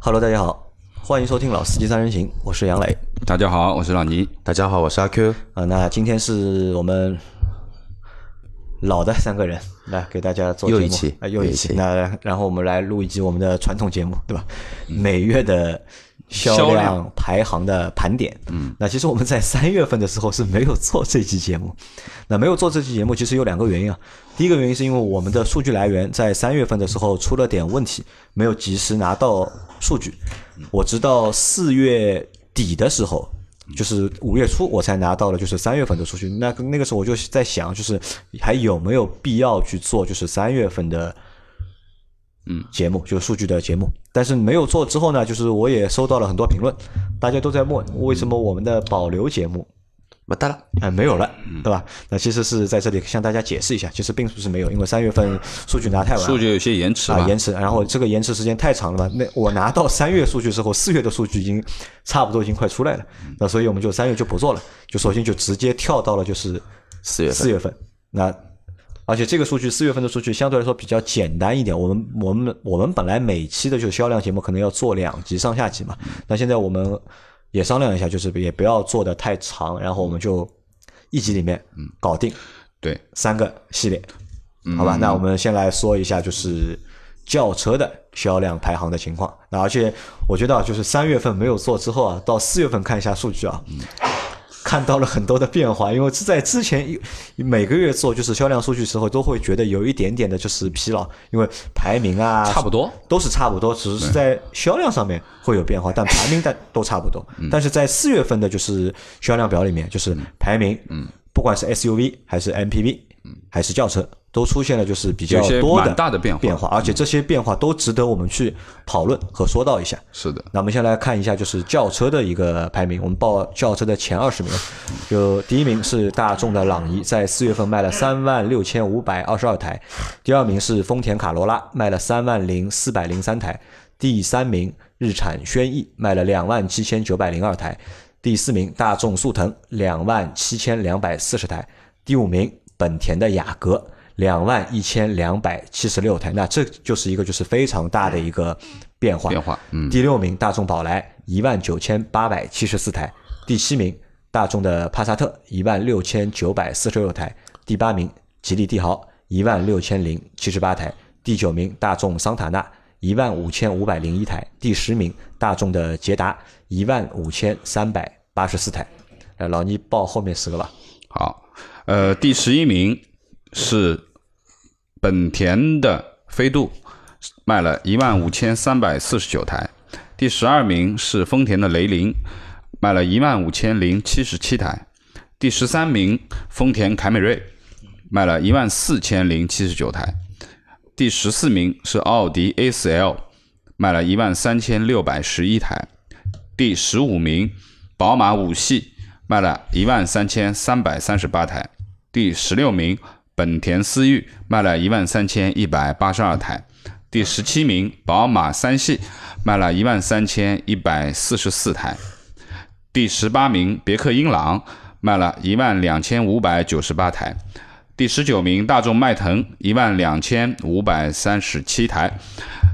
Hello，大家好，欢迎收听《老司机三人行》，我是杨磊。大家好，我是老倪。大家好，我是阿 Q。啊，那今天是我们老的三个人来给大家做节目，又一期啊，又一期。又一期那然后我们来录一集我们的传统节目，对吧？每月的销量排行的盘点。嗯，那其实我们在三月份的时候是没有做这期节目。那没有做这期节目，其实有两个原因啊。第一个原因是因为我们的数据来源在三月份的时候出了点问题，没有及时拿到数据。我直到四月底的时候，就是五月初我才拿到了就是三月份的数据。那那个时候我就在想，就是还有没有必要去做就是三月份的嗯节目，就是数据的节目。但是没有做之后呢，就是我也收到了很多评论，大家都在问为什么我们的保留节目没得了，嗯、没有了，对吧？那其实是在这里向大家解释一下，其实并不是没有，因为三月份数据拿太晚了，数据有些延迟？啊，延迟，然后这个延迟时间太长了嘛。那我拿到三月数据之后，四月的数据已经差不多已经快出来了，那所以我们就三月就不做了，就索性就直接跳到了就是四月份四月份。那而且这个数据四月份的数据相对来说比较简单一点。我们我们我们本来每期的就是销量节目可能要做两集上下集嘛，那现在我们也商量一下，就是也不要做的太长，然后我们就一集里面搞定。对，三个系列，好吧？那我们先来说一下，就是轿车的销量排行的情况。那而且我觉得啊，就是三月份没有做之后啊，到四月份看一下数据啊，看到了很多的变化。因为是在之前一每个月做就是销量数据时候，都会觉得有一点点的就是疲劳，因为排名啊差不多。都是差不多，只是在销量上面会有变化，但排名但都差不多。嗯。但是在四月份的就是销量表里面，就是排名，嗯，不管是 SUV 还是 MPV，还是轿车，都出现了就是比较多的大的变化嗯变化，而且这些变化都值得我们去讨论和说到一下。是的，那我们先来看一下，就是轿车的一个排名。我们报轿车的前二十名，就第一名是大众的朗逸，在四月份卖了三万六千五百二十二台；第二名是丰田卡罗拉，卖了三万零四百零三台；第三名日产轩逸，卖了两万七千九百零二台；第四名大众速腾，两万七千两百四十台；第五名本田的雅阁。两万一千两百七十六台，那这就是一个就是非常大的一个变化。变化嗯第六名大众宝来一万九千八百七十四台，第七名大众的帕萨特一万六千九百四十六台，第八名吉利帝豪一万六千零七十八台，第九名大众桑塔纳一万五千五百零一台，第十名大众的捷达一万五千三百八十四台。呃，老倪报后面四个吧。好，呃，第十一名是本田的飞度，卖了一万五千三百四十九台。第十二名是丰田的雷凌，卖了一万五千零七十七台。第十三名丰田凯美瑞，卖了一万四千零七十九台。第十四名是奥迪 A 四 L 卖了一万三千六百十一台。第十五名宝马五系卖了一万三千三百三十八台。第十六名本田思域卖了一万三千一百八十二台。第十七名宝马三系卖了一万三千一百四十四台。第十八名别克英朗卖了一万两千五百九十八台。第十九名大众迈腾一万两千五百三十七台。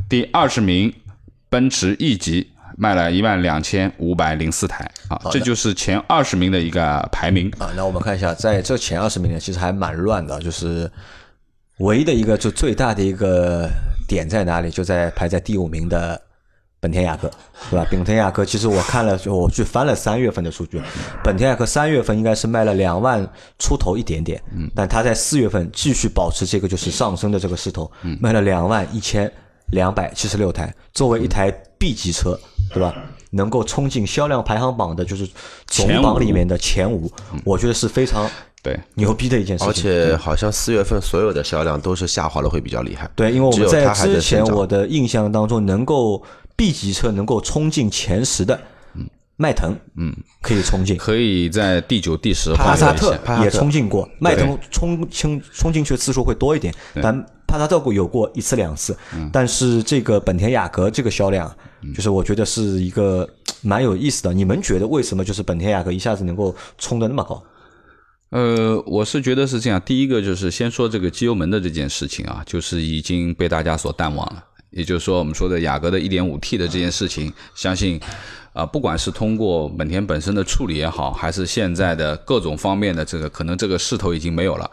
第二十名奔驰 E 级卖了一万两千五百零四台啊，这就是前二十名的一个排名。啊，那我们看一下，在这前二十名呢，其实还蛮乱的，就是唯一的一个就最大的一个点在哪里，就在排在第五名的本田雅阁，对吧？本田雅阁其实我看了，就我去翻了三月份的数据，本田雅阁三月份应该是卖了两万出头一点点，嗯，但它在四月份继续保持这个就是上升的这个势头，卖了两万一千两百七十六台，作为一台 B 级车，对吧？能够冲进销量排行榜的，就是总榜里面的前五，我觉得是非常对，牛逼的一件事情。而且好像四月份所有的销量都是下滑的会比较厉害。对，因为我们在之前我的印象当中，能够 B 级车能够冲进前十的，迈腾，嗯，可以冲进。可以在第九、第十帕萨特也冲进过，迈腾冲冲冲进去的次数会多一点，但帕萨特有过一次两次，但是这个本田雅阁这个销量，就是我觉得是一个 蛮有意思的。你们觉得为什么就是本田雅阁一下子能够冲的那么高？呃，我是觉得是这样。第一个就是先说这个机油门的这件事情啊，就是已经被大家所淡忘了。也就是说我们说的雅阁的 1.5T 的这件事情，相信啊、不管是通过本田本身的处理也好，还是现在的各种方面的这个，可能这个势头已经没有了。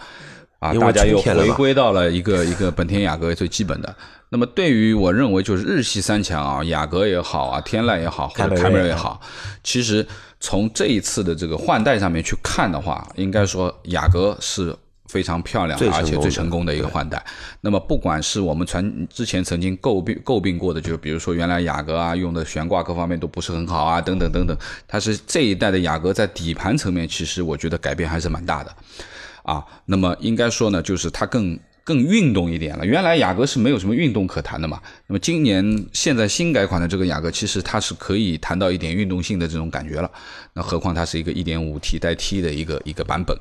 啊，大家又回归到了一个一个本田雅阁最基本的。那么对于我认为就是日系三强啊，雅阁也好啊，天籁也好，或者凯美瑞也好，其实从这一次的这个换代上面去看的话，应该说雅阁是非常漂亮，而且最成功的一个换代。那么不管是我们传之前曾经诟病诟病过的，就比如说原来雅阁啊用的悬挂各方面都不是很好啊，等等等等，它是这一代的雅阁在底盘层面，其实我觉得改变还是蛮大的。啊，那么应该说呢，就是它更更运动一点了。原来雅阁是没有什么运动可谈的嘛，那么今年现在新改款的这个雅阁，其实它是可以谈到一点运动性的这种感觉了。那何况它是一个 1.5T 带 T 的一个一个版本，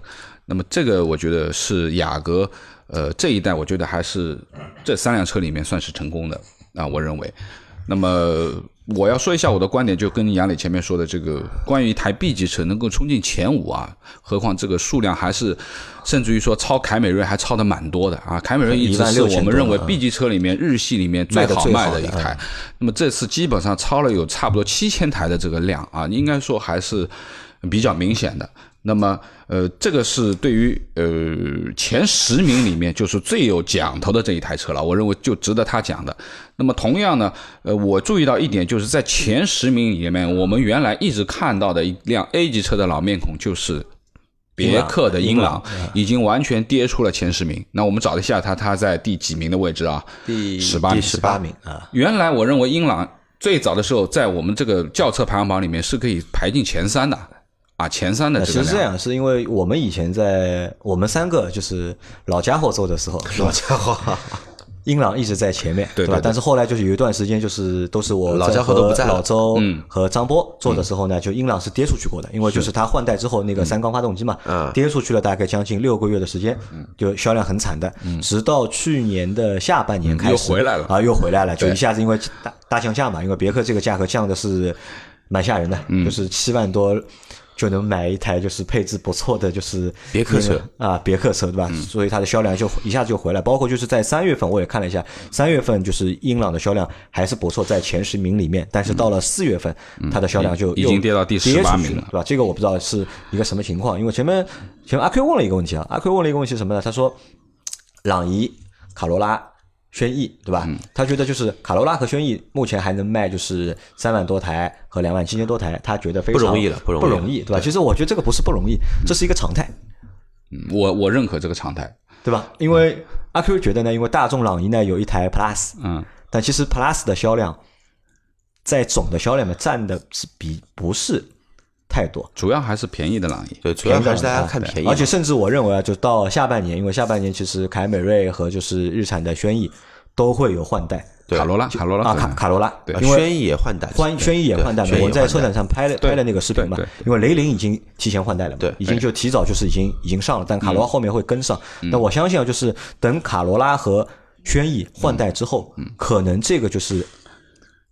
那么这个我觉得是雅阁，呃，这一代我觉得还是这三辆车里面算是成功的啊，我认为。那么我要说一下我的观点，就跟杨磊前面说的这个关于一台 B 级车能够冲进前五啊，何况这个数量还是甚至于说超凯美瑞还超的蛮多的啊。凯美瑞一直是16,000我们认为 B 级车里面日系里面最好卖的一台，那么这次基本上超了有差不多七千台的这个量啊，应该说还是比较明显的。那么，呃，这个是对于呃前十名里面就是最有讲头的这一台车了，我认为就值得他讲的。那么同样呢，呃，我注意到一点，就是在前十名里面，我们原来一直看到的一辆 A 级车的老面孔就是。别克的英朗已经完全跌出了前十名。那我们找了一下它，它在第几名的位置啊？第十八名。十八名啊，原来我认为英朗最早的时候，在我们这个轿车排行榜里面是可以排进前三的啊，前三的。其实这样，是因为我们以前在我们三个就是老家伙做的时候，老家伙，英朗一直在前面，吧？对对对。但是后来就是有一段时间，就是都是我老家伙都不在老周嗯。和张波做的时候呢，就英朗是跌出去过的，因为就是它换代之后那个三缸发动机嘛，嗯。跌出去了大概将近六个月的时间，就销量很惨的，直到去年的下半年开始又回来了。啊，又回来了，就一下子因为大大降价嘛，因为别克这个价格降的是蛮吓人的，就是七万多。就能买一台就是配置不错的，就是别克车啊，别克车对吧？所以它的销量就一下子就回来，包括就是在三月份我也看了一下，三月份就是英朗的销量还是不错，在前十名里面，但是到了四月份，它的销量就已经跌到第18跌出去名了对吧？这个我不知道是一个什么情况，因为前面前面阿 Q 问了一个问题啊，阿 Q 问了一个问题是什么呢？他说朗逸、卡罗拉。轩逸对吧？他觉得就是卡罗拉和轩逸目前还能卖就是三万多台和两万七千多台，他觉得非常不容易了不容易不容易，对吧？其实我觉得这个不是不容易，这是一个常态。嗯我我认可这个常态。对吧？因为阿 Q 觉得呢，因为大众朗逸呢有一台 Plus，嗯，但其实 Plus 的销量在总的销量里面占的是比不是太多，主要还是便宜的朗逸。对，主要还是大家看便宜嘛，而且甚至我认为啊，就到下半年，因为下半年其实凯美瑞和就是日产的轩逸都会有换代。对。卡罗拉，卡罗拉啊，卡卡罗拉，对。轩逸也换代。轩，轩逸也换代了，我在车展上拍了拍了那个视频嘛。因为雷凌已经提前换代了嘛对，已经就提早就是已经已经上了，但卡罗拉后面会跟上。那我相信啊，就是等卡罗拉和轩逸换代之后，可能这个就是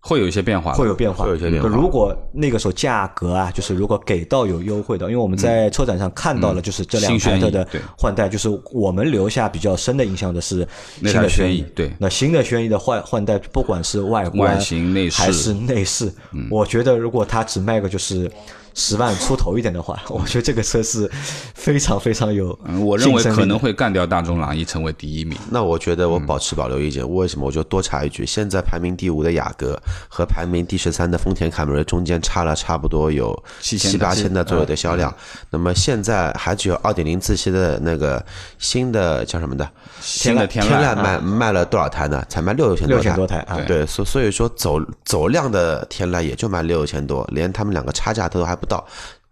会有一些变化。会有变化。会有一些变化如果那个时候价格啊，就是如果给到有优惠的，因为我们在车展上看到了，就是这两新轩逸台车的换代，就是我们留下比较深的印象的是新的轩逸轩逸。对那新的轩逸的换换代，不管是外观、外形内饰还是内饰，我觉得如果它只卖个就是。十万出头一点的话，我觉得这个车是非常非常有嗯，我认为竞争力可能会干掉大众朗逸，成为第一名。那我觉得我保持保留意见，为什么？我就多插一句，现在排名第五的雅阁和排名第十三的丰田凯美瑞中间差了差不多有七八千的左右的销量。那么现在还只有二点零自吸的那个新的叫什么的新的天天籁籁卖卖了多少台呢？才卖六千多6000多台啊对，所所以说走走量的天籁也就卖六千多，连他们两个差价都还不到。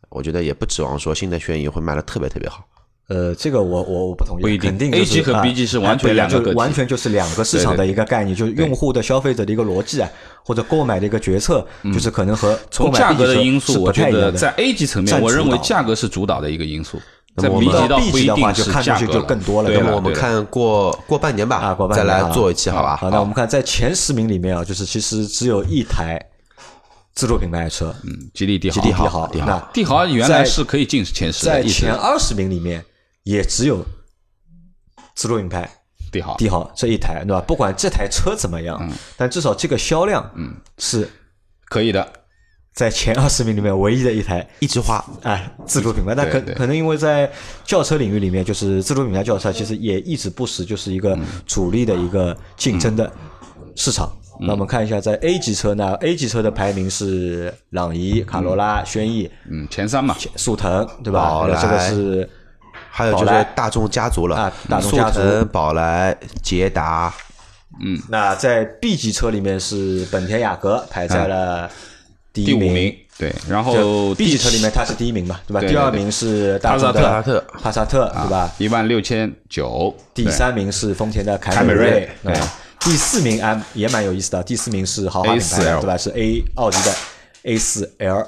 我觉得也不指望说新的轩逸会卖的特别特别好。呃，这个我我我不同意，不一定肯定就是 A 级和啊 B 级是完全两个个体就完全就是两个市场的一个概念，就是用户的消费者的一个逻辑啊，或者购买的一个决策，就是可能和嗯从价格的因素，不我太一样的。觉得在 A 级层面，我认为价格是主导的一个因素。在那么我 B 们级倒 B 级的话就看上去就更多了对对吧那么我们看过过半年吧，啊，过半再年再来做一期，好吧？好，那我们看在前十名里面啊，就是其实只有一台自主品牌的车，嗯，吉利帝豪，吉利帝豪帝豪。那帝豪原来在是可以进前十的，在前二十名里面也只有自主品牌帝豪，帝豪这一台，对吧？不管这台车怎么样，嗯。但至少这个销量，嗯，是可以的，在前二十名里面唯一的一台一枝花，哎，自主品牌，那可可能因为在轿车领域里面，就是自主品牌轿车，其实也一直不时就是一嗯。个主力的一个竞争的市场。嗯那我们看一下，在 A 级车呢，A 级车的排名是朗逸、卡罗拉、轩逸、嗯，前三嘛，速腾，对吧？这个是还有就是大众家族了啊大众速家族腾、宝来、捷达，嗯那在 B 级车里面是本田雅阁排在了第五名，对，然就后 B 级车里面它是第一名嘛，对吧？对对第二名是大众的帕萨特帕萨特，对吧？一万六千九，第三名是丰田的凯凯美瑞瑞，对吧第四名啊也蛮有意思的，第四名是豪华品牌，A4L 对吧？是 A 奥迪的 A 四 L。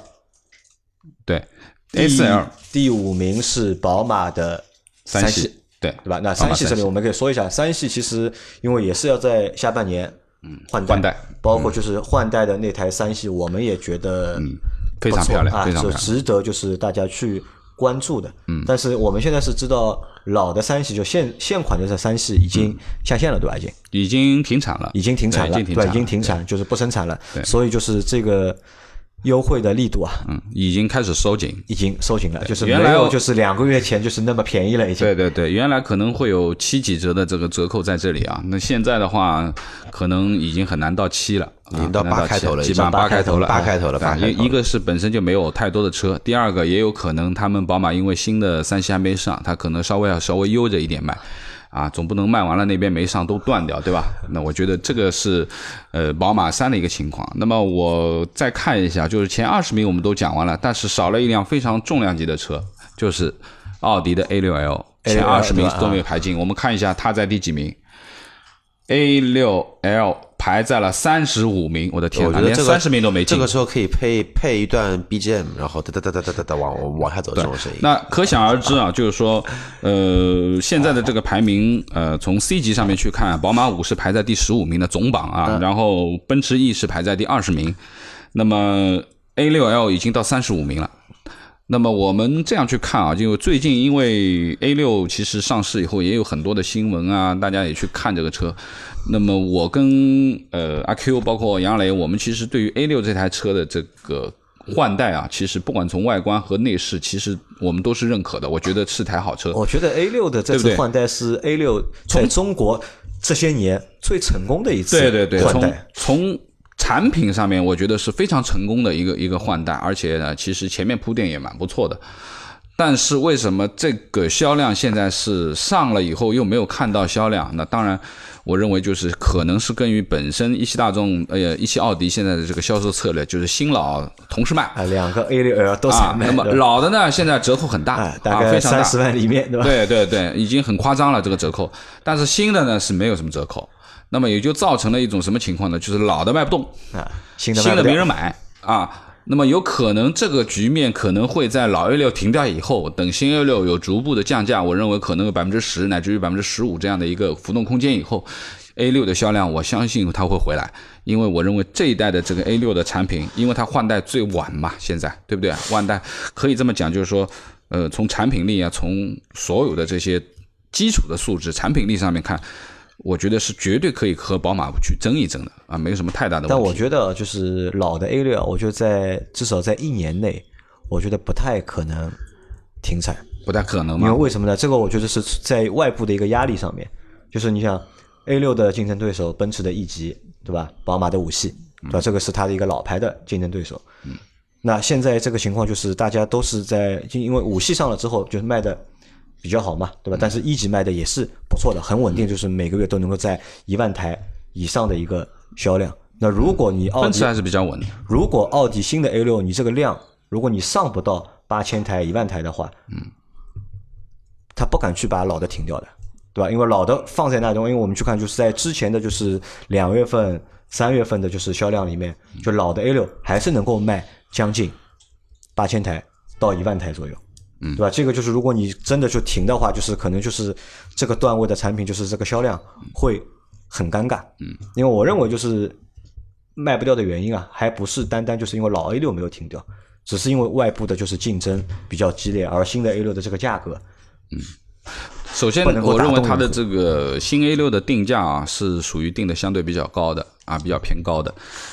对，A 四 L 第第五名是宝马的三系，对对吧？那三系这里我们可以说一下，三系其实因为也是要在下半年嗯换换代包括就是换代的那台三系，我们也觉得嗯非常漂亮啊，是非常值得就是大家去关注的。嗯，但是我们现在是知道老的三系就现现款的这三系已经下线了，对吧？已经已经停产了，已经停产了，对，对已经停产已经停产，就是不生产了。所以就是这个优惠的力度啊，嗯，已经开始收紧。已经收紧了，就是原来就是两个月前就是那么便宜了，已经。对对对，原来可能会有七几折的这个折扣在这里啊，那现在的话，可能已经很难到七了，啊已经到八开头了基本上八开头了，八开头了啊八开头了一一个是本身就没有太多的车，第二个也有可能他们宝马因为新的三系还没上，它可能稍微要稍微悠着一点卖。啊，总不能卖完了那边没上都断掉，对吧？那我觉得这个是，呃，宝马三的一个情况。那么我再看一下，就是前二十名我们都讲完了，但是少了一辆非常重量级的车，就是奥迪的 A6L，前二十名都没有排进。我们看一下它在第几名？A 六 L 排在了三十五名，我的天哪，连我觉得这个三十名都没进。这个时候可以配配一段 BGM，然后哒哒哒哒哒哒哒往往下走这种声音。那可想而知啊，就是说，呃，现在的这个排名，呃，从 C 级上面去看，宝马五是排在第十五名的总榜啊，然后奔驰 E 是排在第二十名，那么 A 六 L 已经到三十五名了。那么我们这样去看啊，就最近因为 A 六其实上市以后也有很多的新闻啊，大家也去看这个车。那么我跟呃阿 Q 包括杨磊，我们其实对于 A 六这台车的这个换代啊，其实不管从外观和内饰，其实我们都是认可的。我觉得是台好车。我觉得 A 六的这次换代是 A 六在中国这些年最成功的一次对对对，从换代。从产品上面，我觉得是非常成功的一个一个换代，而且呢，其实前面铺垫也蛮不错的。但是为什么这个销量现在是上了以后又没有看到销量？那当然，我认为就是可能是跟于本身一汽大众呃一汽奥迪现在的这个销售策略，就是新老同时卖。啊，两个 A 六 L 都在啊，卖，那么老的呢，现在折扣很大，啊，大啊，概非常大三，十万里面，对吧？对对对，已经很夸张了这个折扣。但是新的呢是没有什么折扣，那么也就造成了一种什么情况呢？就是老的卖不动，啊，新的没人买啊。那么有可能这个局面可能会在老 A 六停掉以后，等新 A 六有逐步的降价，我认为可能有百分之十乃至于百分之十五这样的一个浮动空间以后，A 六的销量我相信它会回来，因为我认为这一代的这个 A 六的产品，因为它换代最晚嘛，现在对不对？换代可以这么讲，就是说，呃，从产品力啊，从所有的这些基础的素质、产品力上面看。我觉得是绝对可以和宝马去争一争的啊，没有什么太大的问题。但我觉得就是老的 A 六，我觉得在至少在一年内，我觉得不太可能停产。不太可能因为，为什么呢？这个我觉得是在外部的一个压力上面，就是你想 A 六的竞争对手，奔驰的 E 级，对吧？宝马的五系，对吧？这个是它的一个老牌的竞争对手。嗯，那现在这个情况就是大家都是在，就因为五系上了之后，就是卖的比较好嘛，对吧？但是一级卖的也是不错的，很稳定，就是每个月都能够在一万台以上的一个销量。那如果你奥迪还是比较稳的。如果奥迪新的 A 六你这个量，如果你上不到八千台、一万台的话，嗯，他不敢去把老的停掉的，对吧？因为老的放在那中，因为我们去看，就是在之前的就是两月份、三月份的，就是销量里面，就老的 A 六还是能够卖将近八千台到一万台左右。嗯，对吧？这个就是如果你真的就停的话，就是可能就是这个段位的产品，就是这个销量会很尴尬。嗯，因为我认为就是卖不掉的原因啊，还不是单单就是因为老 A 六没有停掉，只是因为外部的就是竞争比较激烈，而新的 A 六的这个价格首先我认为它的这个新 A 六的定价啊，是属于定的相对比较高的啊，比较偏高的。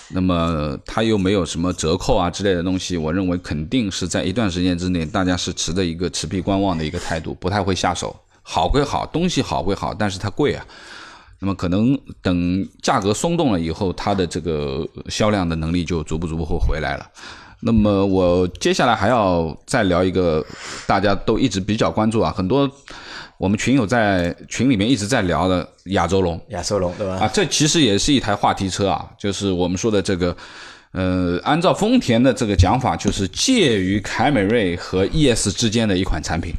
那么它又没有什么折扣啊之类的东西，我认为肯定是在一段时间之内，大家是持的一个持币观望的一个态度，不太会下手。好归好，东西好归好，但是它贵啊。那么可能等价格松动了以后，它的这个销量的能力就逐步逐步会回来了。那么我接下来还要再聊一个大家都一直比较关注啊，很多我们群友在群里面一直在聊的亚洲龙亚洲龙对吧？啊，这其实也是一台话题车啊，就是我们说的这个。呃，按照丰田的这个讲法，就是介于凯美瑞和 ES 之间的一款产品，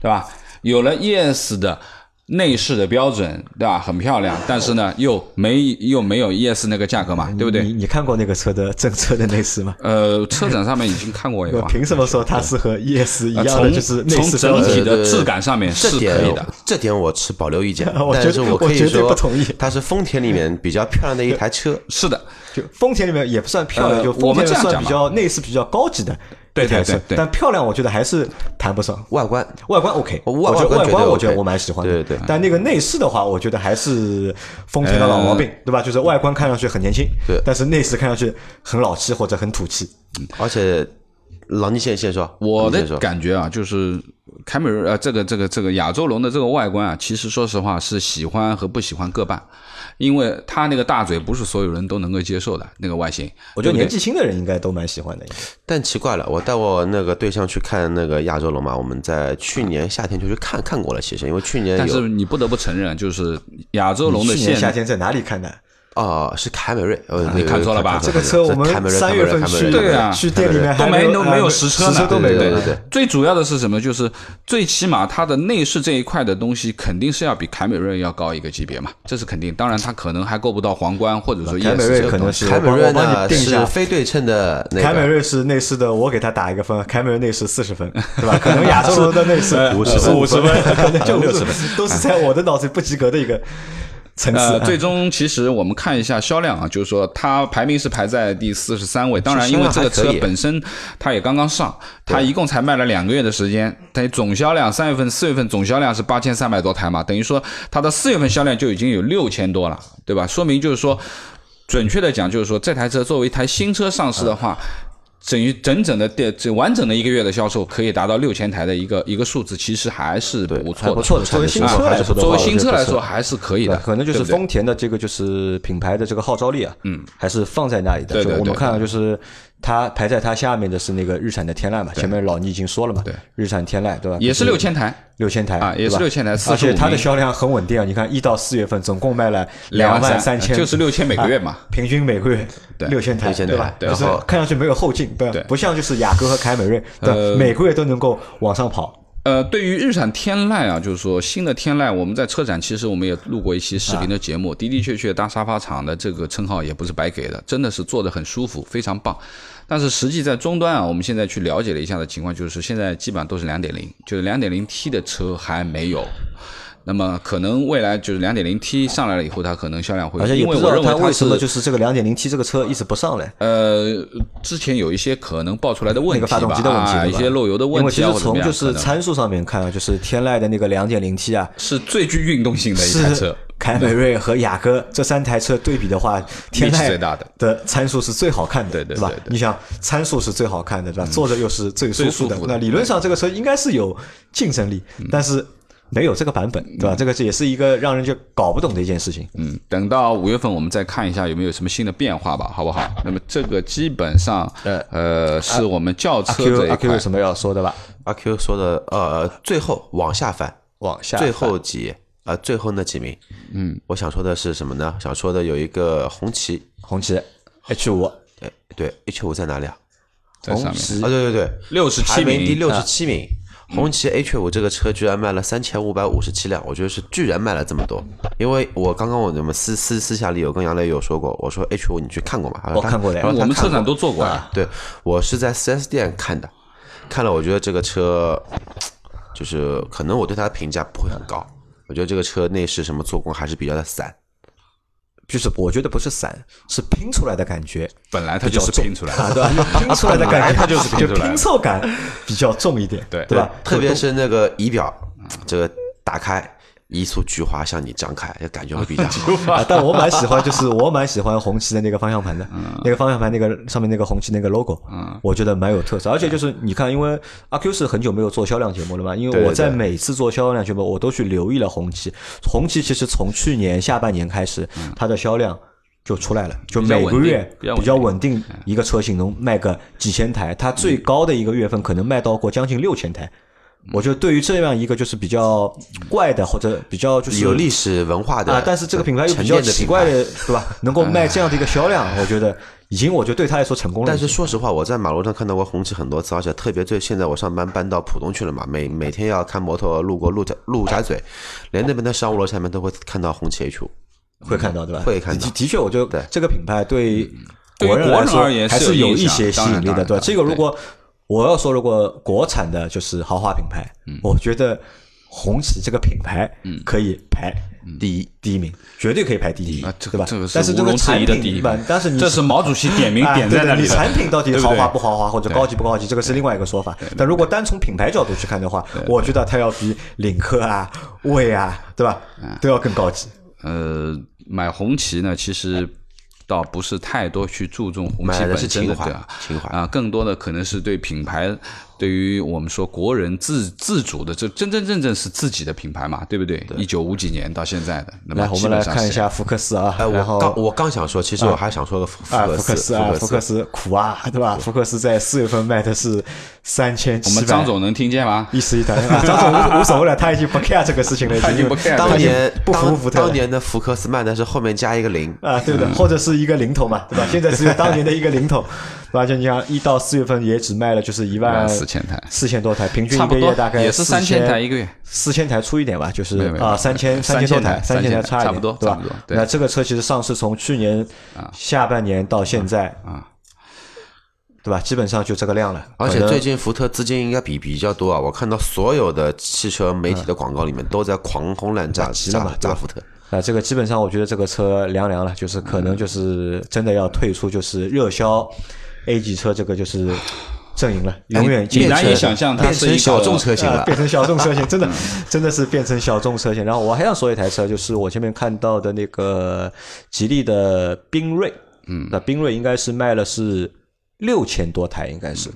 对吧？有了 ES 的内饰的标准，对吧？很漂亮，但是呢，又没又没有 ES 那个价格嘛，对不对？你你看过那个车的 正车的内饰吗？呃，车展上面已经看过一我个，凭什么说它是和 ES 一呃样的？从就是内从饰整体的质感上面是可以的。这点我持保留意见 我觉得但是我可以说不同意它是丰田里面比较漂亮的一台车。是的，就丰田里面也不算漂亮，呃就我们算这样讲比较内饰比较高级的对对对对。但漂亮我觉得还是谈不上。外观。外观 OK，外我觉得外观外观我觉得我蛮喜欢的。对对。对但那个内饰的话，我觉得还是丰田的老毛病，对吧？就是外观看上去很年轻，对。但是内饰看上去很老气或者很土气。而且，老倪先先说，我的感觉啊，就是凯美瑞呃，这个这个这个亚洲龙的这个外观啊，其实说实话是喜欢和不喜欢各半，因为他那个大嘴不是所有人都能够接受的那个外形。我觉得年纪轻的人应该都蛮喜欢的。但奇怪了，我带我那个对象去看那个亚洲龙嘛，我们在去年夏天就去看看过了。其实因为去年但是你不得不承认，就是亚洲龙的夏天在哪里看的？哦，是凯美瑞，呃，你看错了吧？这个车我们凯美瑞三月份去，对啊。去店里面都没都没有呃实车呢，实车都没有。对对对。最主要的是什么？就是最起码它的内饰这一块的东西，肯定是要比凯美瑞要高一个级别嘛，这是肯定。当然，它可能还够不到皇冠，或者说凯美瑞可能是凯美瑞呢是非对称的，凯美瑞是内饰的，我给他打一个分，凯美瑞内饰四十分，对吧？可能亚洲龙的内饰 50分。五十分，可能就60分，都是在我的脑子里不及格的一个层次。呃，最终其实我们看一下销量啊，就是说它排名是排在第四十三位。当然，因为这个车本身它也刚刚上，它一共才卖了两个月的时间，等于总销量三月份、四月份总销量是八千三百多台嘛，等于说它的四月份销量就已经有六千多了，对吧？说明就是说，准确的讲就是说，这台车作为一台新车上市的话。等于整整的电这完整的一个月的销售可以达到六千台的一个一个数字，其实还是不错的，还不错的。作为新啊车来说，作为新车来说还是可以的，可能就是丰田的这个就是品牌的这个号召力啊，嗯，还是放在那里的。对对对就我们看到就是它排在它下面的是那个日产的天籁嘛，前面老倪已经说了嘛，对，日产天籁对吧？也是六千台，六千台啊也是对吧6000台而且它的销量很稳定啊！你看一到四月份总共卖了两万三千，就是6000每个月嘛啊平均每个月对六千台，6000对吧？台就是看上去没有后劲，对不像就是雅阁和凯美瑞，对每个月都能够往上跑。呃，对于日产天籁啊，就是说新的天籁，我们在车展其实我们也录过一期视频的节目，的的确确大沙发厂的这个称号也不是白给的，真的是坐得很舒服，非常棒。但是实际在终端啊，我们现在去了解了一下的情况，就是现在基本上都是两点零，就是两点零 T 的车还没有。那么可能未来就是两点零 T 上来了以后，它可能销量会而，且也因为我不知道它认为它为什么就是这个两点零 T 这个车一直不上来。呃，之前有一些可能爆出来的问题吧，那个发动机的问题，啊，一些漏油的问因为其实从就是参数上面看啊，就是天籁的那个两点零 T 啊，是最具运动性的一台车是。凯美瑞和雅阁这三台车对比的话，天籁最大的的参数是最好看的，吧对对对对？你想参数是最好看的，对吧？坐着又是最舒服的服，的那理论上这个车应该是有竞争力，但是没有这个版本，对吧？这个也是一个让人就搞不懂的一件事情。嗯，等到五月份我们再看一下有没有什么新的变化吧，好不好？那么这个基本上，呃呃，是我们轿阿车这一块阿啊 Q 有。什么要说的吧？阿 Q 说的，呃，最后往下翻，往下最后几页，呃，最后那几名，嗯，我想说的是什么呢？想说的有一个红旗，红旗 H 五对对，H 五在哪里啊？在上面红旗啊，对对对，六十七名名第六十七名。红旗 H 五这个车居然卖了三千五百五十七辆，我觉得是居然卖了这么多。因为我刚刚我们私私私下里有跟杨磊有说过，我说 H 五你去看过吗？他说他我看过的他说他看过我们车展都做过啊。对，我是在 4S 店看的，看了，我觉得这个车就是可能我对它的评价不会很高，我觉得这个车内饰什么做工还是比较的散。就是我觉得不是散，是拼出来的感觉。本来它就是拼出来啊，的，对吧？拼出来的感觉，它就是拼出来的拼凑感比较重一点，对对吧？特别是那个仪表，这个打开，一束菊花向你张开，感觉会比较好。啊，但我蛮喜欢，就是我蛮喜欢红旗的那个方向盘的，那个方向盘那个上面那个红旗那个 logo，我觉得蛮有特色。而且就是你看，因为阿 Q 是很久没有做销量节目了嘛，因为我在每次做销量节目，我都去留意了红旗。红旗其实从去年下半年开始，它的销量。就出来了，就每个月比较稳定比较稳定，一个车型能卖个几千台，它最高的一个月份可能卖到过将近六千台。我觉得对于这样一个就是比较怪的或者比较就是有历史文化的啊，但是这个品牌又比沉较奇怪的，对吧？能够卖这样的一个销量，我觉得已经，我觉得对他来说成功了。但是说实话，我在马路上看到过红旗很多次，而且特别最现在我上班搬到浦东去了嘛，每每天要看摩托路过陆家陆家嘴，连那边的商务楼下面都会看到红旗 H 五。会看到，对吧？会看到的的确，我觉得对这个品牌对对国人而言还是有一些吸引力的，对吧？这个如果我要说，如果国产的就是豪华品牌，嗯。我觉得红旗这个品牌可以排第一，第一名，绝对可以排第一啊，这对吧？这个？但是这个毋庸置产疑的第一品，但是你这是毛主席点名 啊点在那里的。产品到底豪华不豪华，或者高级不高级，这个是另外一个说法。但如果单从品牌角度去看的话，我觉得它要比领克啊、魏啊，对吧，都要更高级。呃，买红旗呢，其实倒不是太多去注重红旗本是情怀身的对吧，情怀。啊，更多的可能是对品牌，对于我们说国人自自主的，这真真正正是自己的品牌嘛，对不对？一九五几年到现在的，那么来，我们来看一下福克斯啊，哎，我刚我刚想说，其实我还想说个福啊，福克福克斯啊，福克斯苦啊，对吧？福克斯在四月份卖的是三千我七百们张总能听见吗？一十一台，啊张总无无所谓了，他已经不 care 这个事情了，他已经不 care 当年不服当福特当年的福克斯卖的是后面加一个零，啊，对的，或者是一个零头嘛，对吧？现在只有 当年的一个零头，对吧？就你像一到四月份也只卖了就是一万四千台四千多台，平均一个月大概也是三千台一个月，四千台出一点吧，就是啊三千三千多台，三千台差一点，差不多对吧差不多？对那这个车其实上市从去年下半年到现在啊，对吧？基本上就这个量了，而且最近福特资金应该比比较多啊，我看到所有的汽车媒体的广告里面都在狂轰滥炸炸炸福特。啊，这个基本上我觉得这个车凉凉了，就是可能就是真的要退出就是热销 A 级车这个就是阵营了，永远难以想象它变是一个成小众车型了，啊变成小众车型，真的 真的是变成小众车型。然后我还想说一台车，就是我前面看到的那个吉利的缤瑞，嗯，那缤瑞应该是卖了是六千多台，应该是。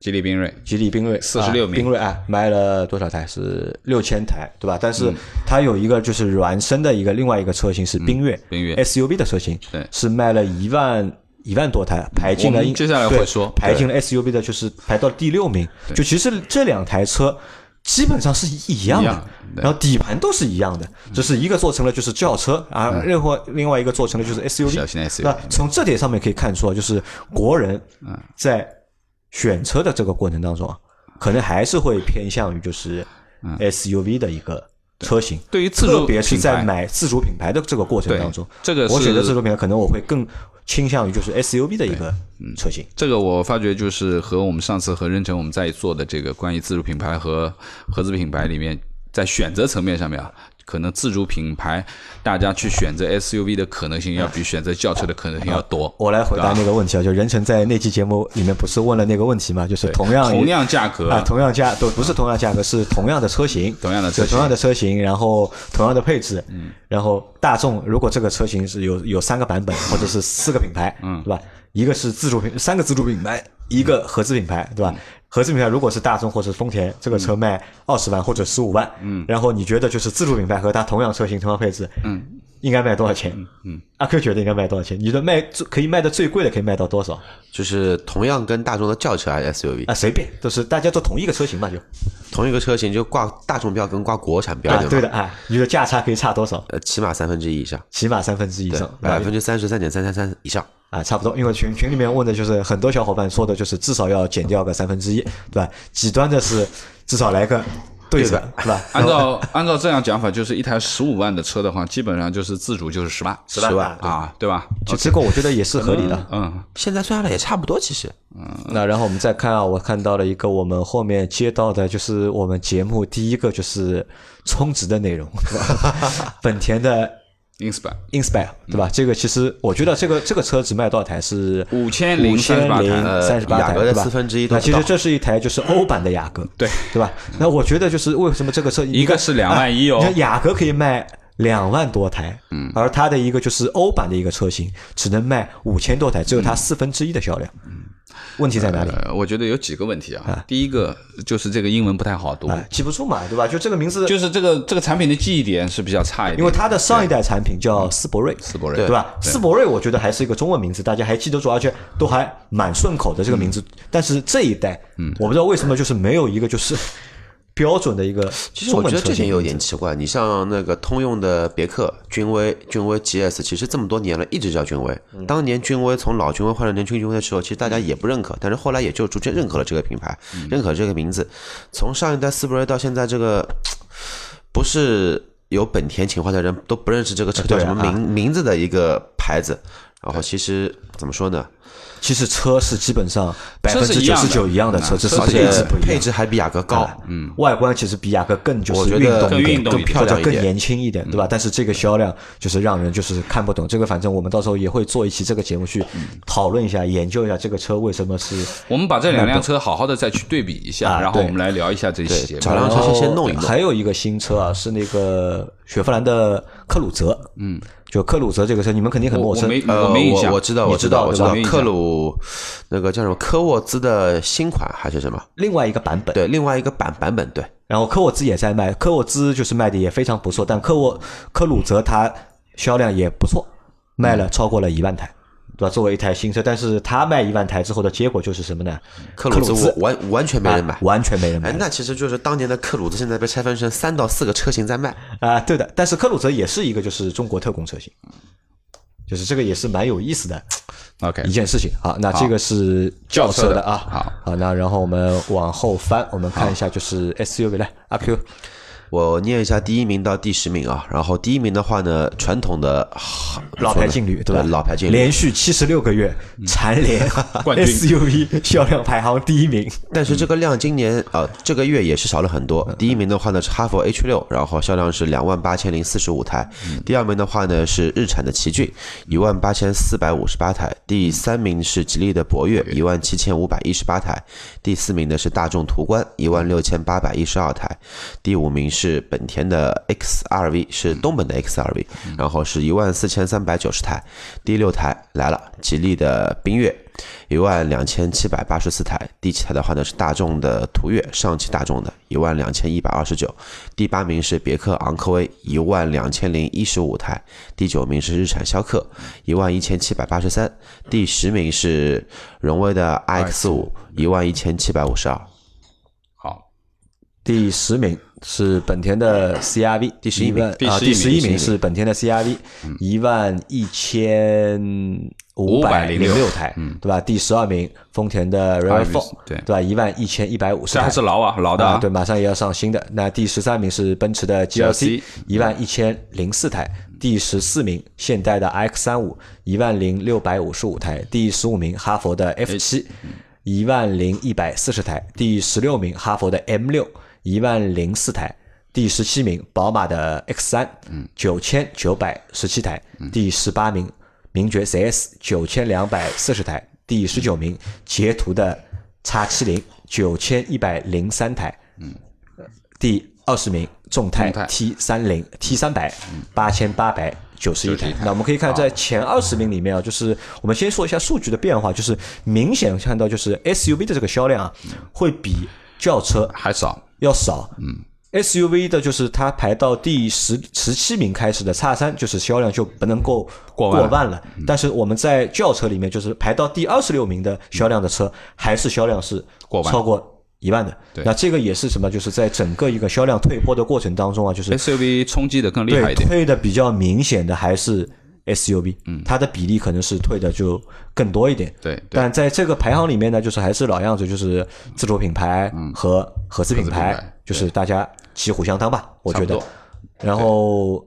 吉利缤瑞，吉利缤瑞四十六名缤瑞啊，卖了多少台？是六千台，对吧？但是它有一个就是孪生的一个另外一个车型是缤越，缤越 SUV 的车型，对是卖了一万一万多台，排进了接下来会对说排进了 SUV 的，就是排到第六名。就其实这两台车基本上是一样的然后底盘都是一样的，只是一个做成了就是轿车啊，任何另外一个做成了就是 SUV。那从这点上面可以看出啊，就是国人在选车的这个过程当中啊，可能还是会偏向于就是 SUV 的一个车型。对于自主特别是在买自主品牌的这个过程当中，这个我选择自主品牌，可能我会更倾向于就是 SUV 的一个车型。这个我发觉就是和我们上次和任成我们在做的这个关于自主品牌和合资品牌里面，在选择层面上面啊，可能自主品牌大家去选择 SUV 的可能性要比选择轿车的可能性要多。我来回答那个问题啊，就任晨在那期节目里面不是问了那个问题嘛，就是同样同样价格啊，同样价都不是同样价格，是同样的车型，同样的车型同样的车型，然后同样的配置，嗯，然后大众如果这个车型是有有三个版本 或者是四个品牌，嗯，对吧？一个是自主品，三个自主品牌，一个合资品牌，对吧？合资品牌如果是大众或者丰田，这个车卖二十万或者十五万，嗯，然后你觉得就是自主品牌和它同样车型、同样配置，嗯，应该卖多少钱？嗯，阿 Q 觉得应该卖多少钱？你的卖最可以卖的最贵的可以卖到多少？就是同样跟大众的轿车还是 SUV，啊，随便，都是大家都同一个车型嘛，就同一个车型就挂大众标跟挂国产标啊，对的，啊，你的价差可以差多少？呃，起码三分之一以上，起码三分之一以上，，百分之三十三点三三三以上。啊，差不多，因为群群里面问的就是很多小伙伴说的就是至少要减掉个三分之一，对吧？极端的是至少来个对折，是吧？按照按照这样讲法，就是一台十五万的车的话，基本上就是自主就是十万，十万万啊，对吧？就这个我觉得也是合理的。嗯，现在算下来也差不多，其实嗯那然后我们再看啊，我看到了一个我们后面接到的，就是我们节目第一个就是充值的内容？本田的 Inspire Inspire 对吧？这个其实我觉得这个这个车只卖多少台是五千五零三十八台，对吧？四分之一都不到那其实这是一台就是欧版的雅阁，对对吧？那我觉得就是为什么这个车一个是两万一哦你看雅阁可以卖两万多台，嗯，而它的一个就是欧版的一个车型只能卖五千多台，只有它四分之一的销量。问题在哪里？呃，我觉得有几个问题啊。第一个就是这个英文不太好读，啊，记不住嘛，对吧？就这个名字，就是这个这个产品的记忆点是比较差一点，因为它的上一代产品叫斯铂瑞，斯铂瑞对吧？斯铂瑞我觉得还是一个中文名字，大家还记得住，而且都还蛮顺口的这个名字。但是这一代，嗯，我不知道为什么就是没有一个就是标准的一个其实我觉得这点有点奇怪。你像那个通用的别克、君威、君威 GS，其实这么多年了，一直叫君威。嗯当年君威从老君威换成年轻君威的时候，其实大家也不认可，但是后来也就逐渐认可了这个品牌，嗯认可这个名字。从上一代斯铂瑞到现在这个，不是有本田情怀的人都不认识这个车叫什么名、名字的一个牌子。然后其实怎么说呢？其实车是基本上百分之九车是一样的十九一样的车，只是配置不一样。配置还比雅阁高。嗯，外观其实比雅阁更就是运动更一点运动漂亮更年轻一点，对吧？但是这个销量就是让人就是看不懂。这个反正我们到时候也会做一期这个节目去讨论一下、研究一下这个车为什么是我们把这两辆车好好的再去对比一下，啊然后我们来聊一下这些。找辆车先先弄一弄还有一个新车啊，是那个雪佛兰的科鲁泽，嗯，就克鲁泽这个车，你们肯定很陌生。我我没呃，我没印象。我知道，我知道，我知道克鲁那个叫什么科沃兹的新款还是什么？另外一个版本，对，另外一个版版本，对，然后科沃兹也在卖，科沃兹就是卖的也非常不错，但科沃科鲁泽它销量也不错，卖了超过了一万台，对吧？作为一台新车，但是他卖一万台之后的结果就是什么呢？克鲁兹完完全没人买啊。完全没人买哎，。那其实就是当年的克鲁兹，现在被拆分成三到四个车型在卖。啊，对的，但是克鲁泽也是一个就是中国特供车型，就是这个也是蛮有意思的 OK 一件事情。好，那这个是轿车的啊。好，好，那然后我们往后翻，我们看一下就是 SUV 来阿 Q，我念一下第一名到第十名啊，然后第一名的话呢，传统的老牌劲旅对吧？老牌劲旅，连续七十六个月蝉联冠军 SUV 销量排行第一名。但是这个量今年啊、呃这个月也是少了很多。第一名的话呢是哈弗 H 六，然后销量是两万八千零四十五台。第二名的话呢是日产的奇骏，一万八千四百五十八台。第三名是吉利的博越，一万七千五百一十八台。第四名呢是大众途观，一万六千八百一十二台。第五名是本田的 XRV，是东本的 XRV，然后是一万四千三百九十台。第六台来了，吉利的缤越。一万两千七百八十四台，第七台的话呢是大众的途岳，上汽大众的一万两千一百二十九，第八名是别克昂科威一万两千零一十五台，第九名是日产逍客一万一千七百八十三，第十名是荣威的 iX 五一万一千七百五十二，好，第十名是本田的 CRV，第十一名啊，第十一名第十一名第十一名是本田的 CRV，一万一千五百零六台，对吧？第十二名丰田的 RAV4，对对吧？一万一千一百五十这台，还是老啊，老的啊，啊，对，马上也要上新的。那第十三名是奔驰的 GLC，GLC 一万一千零四台。第十四名现代的 X 三五，一万零六百五十五台。第十五名哈佛的 F 七，一万零一百四十台。第十六名哈佛的 M 六，一万零四台。第十七名宝马的 X 三，九千九百十七台。第十八名名爵 CS 九千两百四十台，第十九名捷途的 X 七零九千一百零三台，第二十名众泰众泰 T 三零 T 三百八千八百九十一台91。台那我们可以看在前二十名里面啊，就是我们先说一下数据的变化，就是明显看到就是 SUV 的这个销量啊，会比轿车还少，要少。嗯，SUV 的就是它排到第十十七名开始的叉三，就是销量就不能够过万过万了。但是我们在轿车里面，就是排到第二十六名的销量的车，还是销量是过万。超过一万的。那这个也是什么？就是在整个一个销量退坡的过程当中啊，就是 SUV 冲击的更厉害对一点。退的比较明显的还是 SUV，嗯，它的比例可能是退的就更多一点。对对但在这个排行里面呢，就是还是老样子，就是自主品牌和合资品牌就是大家旗鼓相当吧，我觉得。然后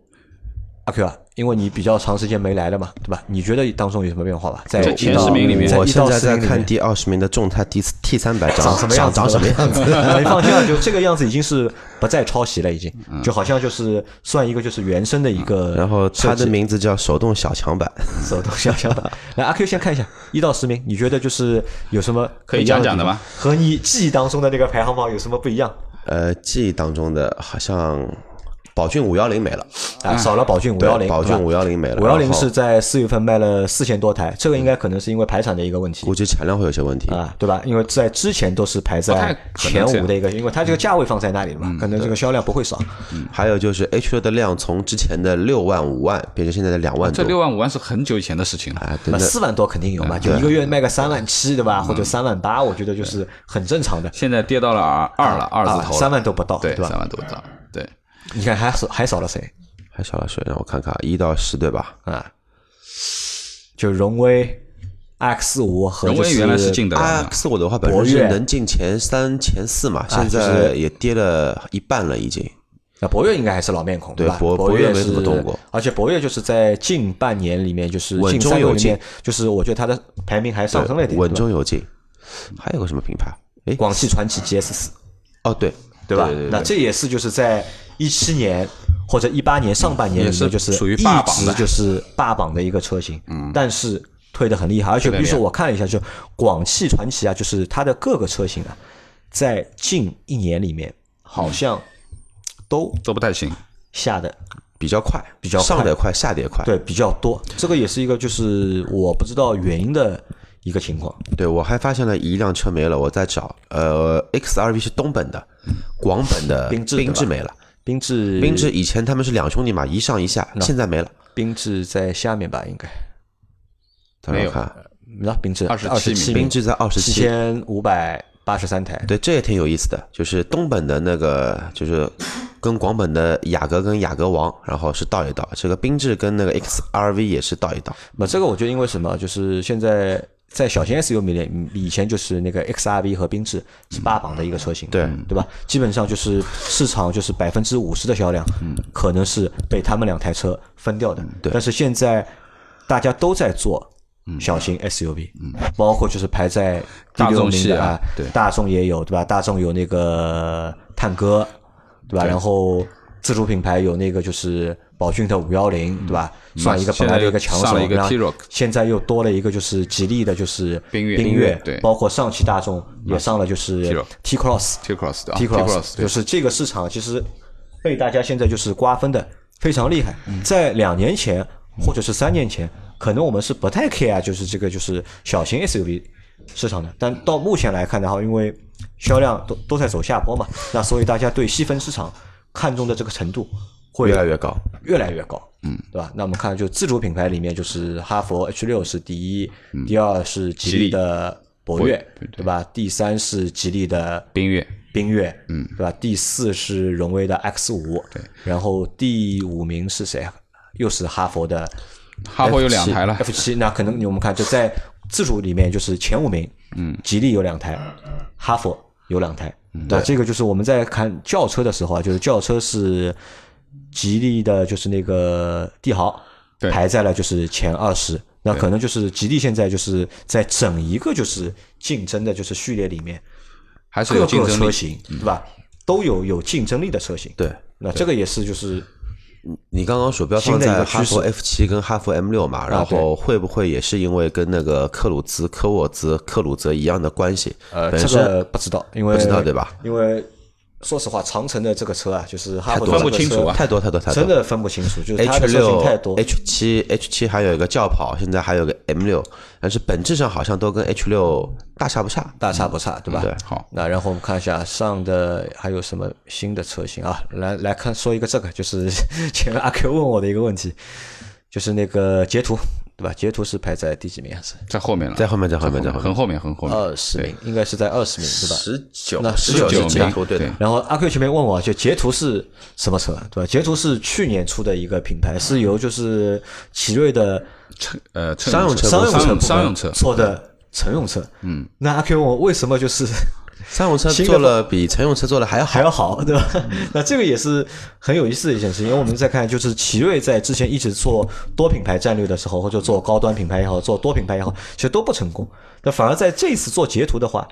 阿 Q 啊，因为你比较长时间没来了嘛，对吧？你觉得当中有什么变化吧？在前十名里面我现在在看第二十名的众泰 T T 三百长什么样子？长什么样子？你放心啊，就这个样子已经是不再抄袭了，已经嗯就好像就是算一个就是原生的一个，然后它的名字叫手动小强版，手动小强版。来，阿 Q 先看一下一到十名，你觉得就是有什么可以讲讲的吗？和你记忆当中的那个排行榜有什么不一样？呃，记忆当中的好像宝骏五幺零没了，啊，少了宝骏五幺零，宝骏五幺零没了，五幺零是在四月份卖了四千多台，这个应该可能是因为排产的一个问题估计产量会有些问题。啊，对吧？因为在之前都是排在前五的一个，因为它这个价位放在那里了嘛，可能这个销量不会少。还有就是 H 六的量从之前的六万五万变成现在的两万多，这六万五万是很久以前的事情了。啊，对那那四万多肯定有嘛，就一个月卖个三万七，对吧？或者三万八，我觉得就是很正常的。现在跌到了二二了，二字头三万都不到，对，对吧三？万多不到，对，你看还少还少了谁还少了谁？让我看看，一到十对吧？啊？就荣威 X 五和荣威原来是进的，X 五的话本身是能进前三、前四嘛，现就是在也跌了一半了，已经。那博越应该还是老面孔，对吧？博博越没怎么动过，而且博越就是在近半年里面，就是稳近中有进三个里面，就是我觉得它的排名还上升了一点，稳中有进。还有个什么品牌？哎，广汽传祺 GS 四，哦对，对吧？那这也是就是在一七年或者一八年上半年里也是面，就是属于一霸榜的直就是霸榜的一个车型，嗯，但是退的很厉害，而且比如说我看了一下，就广汽传祺啊，就是它的各个车型啊，在近一年里面好像都都不太行。下的比较快，比较快上得也快，下得也快。对比较多，这个也是一个就是我不知道原因的一个情况。对，我还发现了一辆车没了，我在找。呃，XRV 是东本的，广本的 缤智缤智没了。缤智，缤智以前他们是两兄弟嘛，一上一下，现在没了。缤智在下面吧，应该。没有等我看，那缤智27二十七名，缤智在二十七七。千五百八十三台。对，这也挺有意思的，就是东本的那个，就是跟广本的雅阁跟雅阁王，然后是倒一倒。这个缤智跟那个 XRV 也是倒一倒。那这个我觉得因为什么？就是现在在小型 SUV 里面，以前就是那个 XRV 和缤智是霸榜的一个车型，对对吧？基本上就是市场就是百分之五十的销量，可能是被他们两台车分掉的。对但是现在大家都在做。小型 SUV，包括就是排在第大六名的啊对大众也有对吧？大众有那个探歌，对吧？然后自主品牌有那个就是宝骏的五幺零，对吧？算一个本来的一个强手，然后现在又多了一个就是吉利的，就是缤越缤缤越对。包括上汽大众也上了就是 T Cross T Cross 就是这个市场其实被大家现在就是瓜分的非常厉害。在两年前或者是三年前，可能我们是不太 care 就是这个就是小型 SUV 市场的，但到目前来看的话，因为销量都都在走下坡嘛，那所以大家对细分市场看重的这个程度会越来越高，越来越高，嗯，对吧？那我们看就自主品牌里面，就是哈佛 H 六是第一，第二是吉利的博越，对吧？第三是吉利的缤越，缤越，嗯，对吧？第四是荣威的 X 五，对，然后第五名是谁啊？又是哈佛的哈佛有两台了，F 七，那可能我们看就在自主里面就是前五名，嗯，吉利有两台，哈佛有两台，那这个就是我们在看轿车的时候啊，就是轿车是吉利的，就是那个帝豪排在了就是前二十，那可能就是吉利现在就是在整一个就是竞争的就是序列里面，还是有竞争力。车型对吧，都有有竞争力的车型，对，那这个也是就是你刚刚鼠标放在哈佛个趋势。F 七跟哈弗 M 六嘛，然后会不会也是因为跟那个克鲁兹、科沃兹、克鲁泽一样的关系？呃，这个不知道，因为不知道对吧？因为说实话，长城的这个车啊，就是哈弗太多这个车分不清楚啊太多太多太多，真的分不清楚，就是它 H 的车型六太多。、H 七、H 七还有一个轿跑，现在还有个 M 六，但是本质上好像都跟 H 六大差不差。大差不差，对吧？对好，那然后我们看一下上的还有什么新的车型啊？来来看说一个这个，就是 前面阿 Q 问我的一个问题，就是那个截图，对吧？截图是排在第几名还是在后面了，在后面在后面在后面很后面，很后面。二十名？应该是在二十名，对吧？十九那十九19是截名图对的，然后阿 Q 前面问我，就捷途是什么车，对吧？捷途是去年出的一个品牌，是由就是奇瑞的乘呃乘商用车商用车商用车，做的乘用车。嗯，那阿 Q 问我为什么就是商用车做了比乘用车做的还要还要好，对吧？那这个也是很有意思的一件事情，因为我们再看，就是奇瑞在之前一直做多品牌战略的时候，或者做高端品牌也好，做多品牌也好，其实都不成功。那反而在这次做截图的话，